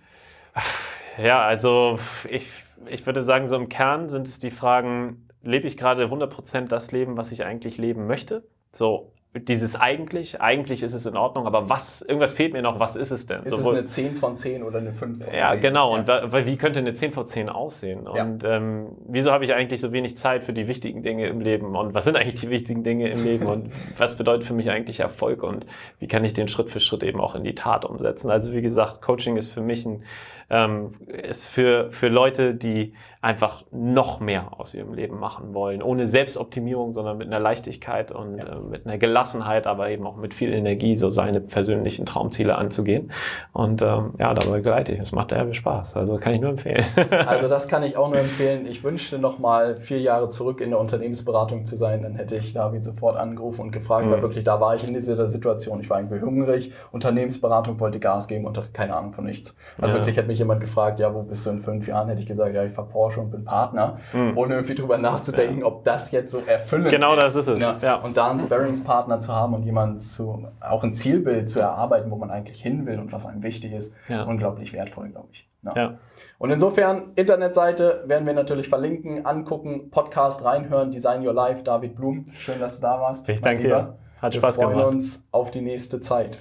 Ja, also ich, ich würde sagen, so im Kern sind es die Fragen, lebe ich gerade 100% das Leben, was ich eigentlich leben möchte? So, dieses eigentlich, eigentlich ist es in Ordnung, aber was, irgendwas fehlt mir noch, was ist es denn? Ist Sowohl, es eine 10 von 10 oder eine 5 von 10? Ja, genau. Ja. Und wie könnte eine 10 von 10 aussehen? Und ja. ähm, wieso habe ich eigentlich so wenig Zeit für die wichtigen Dinge im Leben? Und was sind eigentlich die wichtigen Dinge im Leben? Und was bedeutet für mich eigentlich Erfolg? Und wie kann ich den Schritt für Schritt eben auch in die Tat umsetzen? Also wie gesagt, Coaching ist für mich ein ähm, ist für, für Leute, die einfach noch mehr aus ihrem Leben machen wollen. Ohne Selbstoptimierung, sondern mit einer Leichtigkeit und ja. äh, mit einer Gelassenheit, aber eben auch mit viel Energie, so seine persönlichen Traumziele anzugehen. Und ähm, ja, dabei begleite ich. Es macht derbe Spaß. Also kann ich nur empfehlen. also das kann ich auch nur empfehlen. Ich wünschte noch mal vier Jahre zurück in der Unternehmensberatung zu sein. Dann hätte ich David sofort angerufen und gefragt, mhm. weil wirklich da war ich in dieser Situation. Ich war irgendwie hungrig. Unternehmensberatung wollte Gas geben und hatte keine Ahnung von nichts. Also ja. wirklich hätte mich jemand gefragt, ja, wo bist du in fünf Jahren, hätte ich gesagt, ja, ich fahre Porsche und bin Partner, mhm. ohne irgendwie drüber nachzudenken, ja. ob das jetzt so erfüllend genau ist. Genau das ist es. Ja. ja. Und da einen Sparringspartner zu haben und jemanden zu, auch ein Zielbild zu erarbeiten, wo man eigentlich hin will und was einem wichtig ist, ja. unglaublich wertvoll, glaube ich. Ja. Und insofern, Internetseite werden wir natürlich verlinken, angucken, Podcast reinhören, Design Your Life, David Blum. Schön, dass du da warst. Ich danke dir. Hat wir Spaß gemacht. Wir freuen uns auf die nächste Zeit.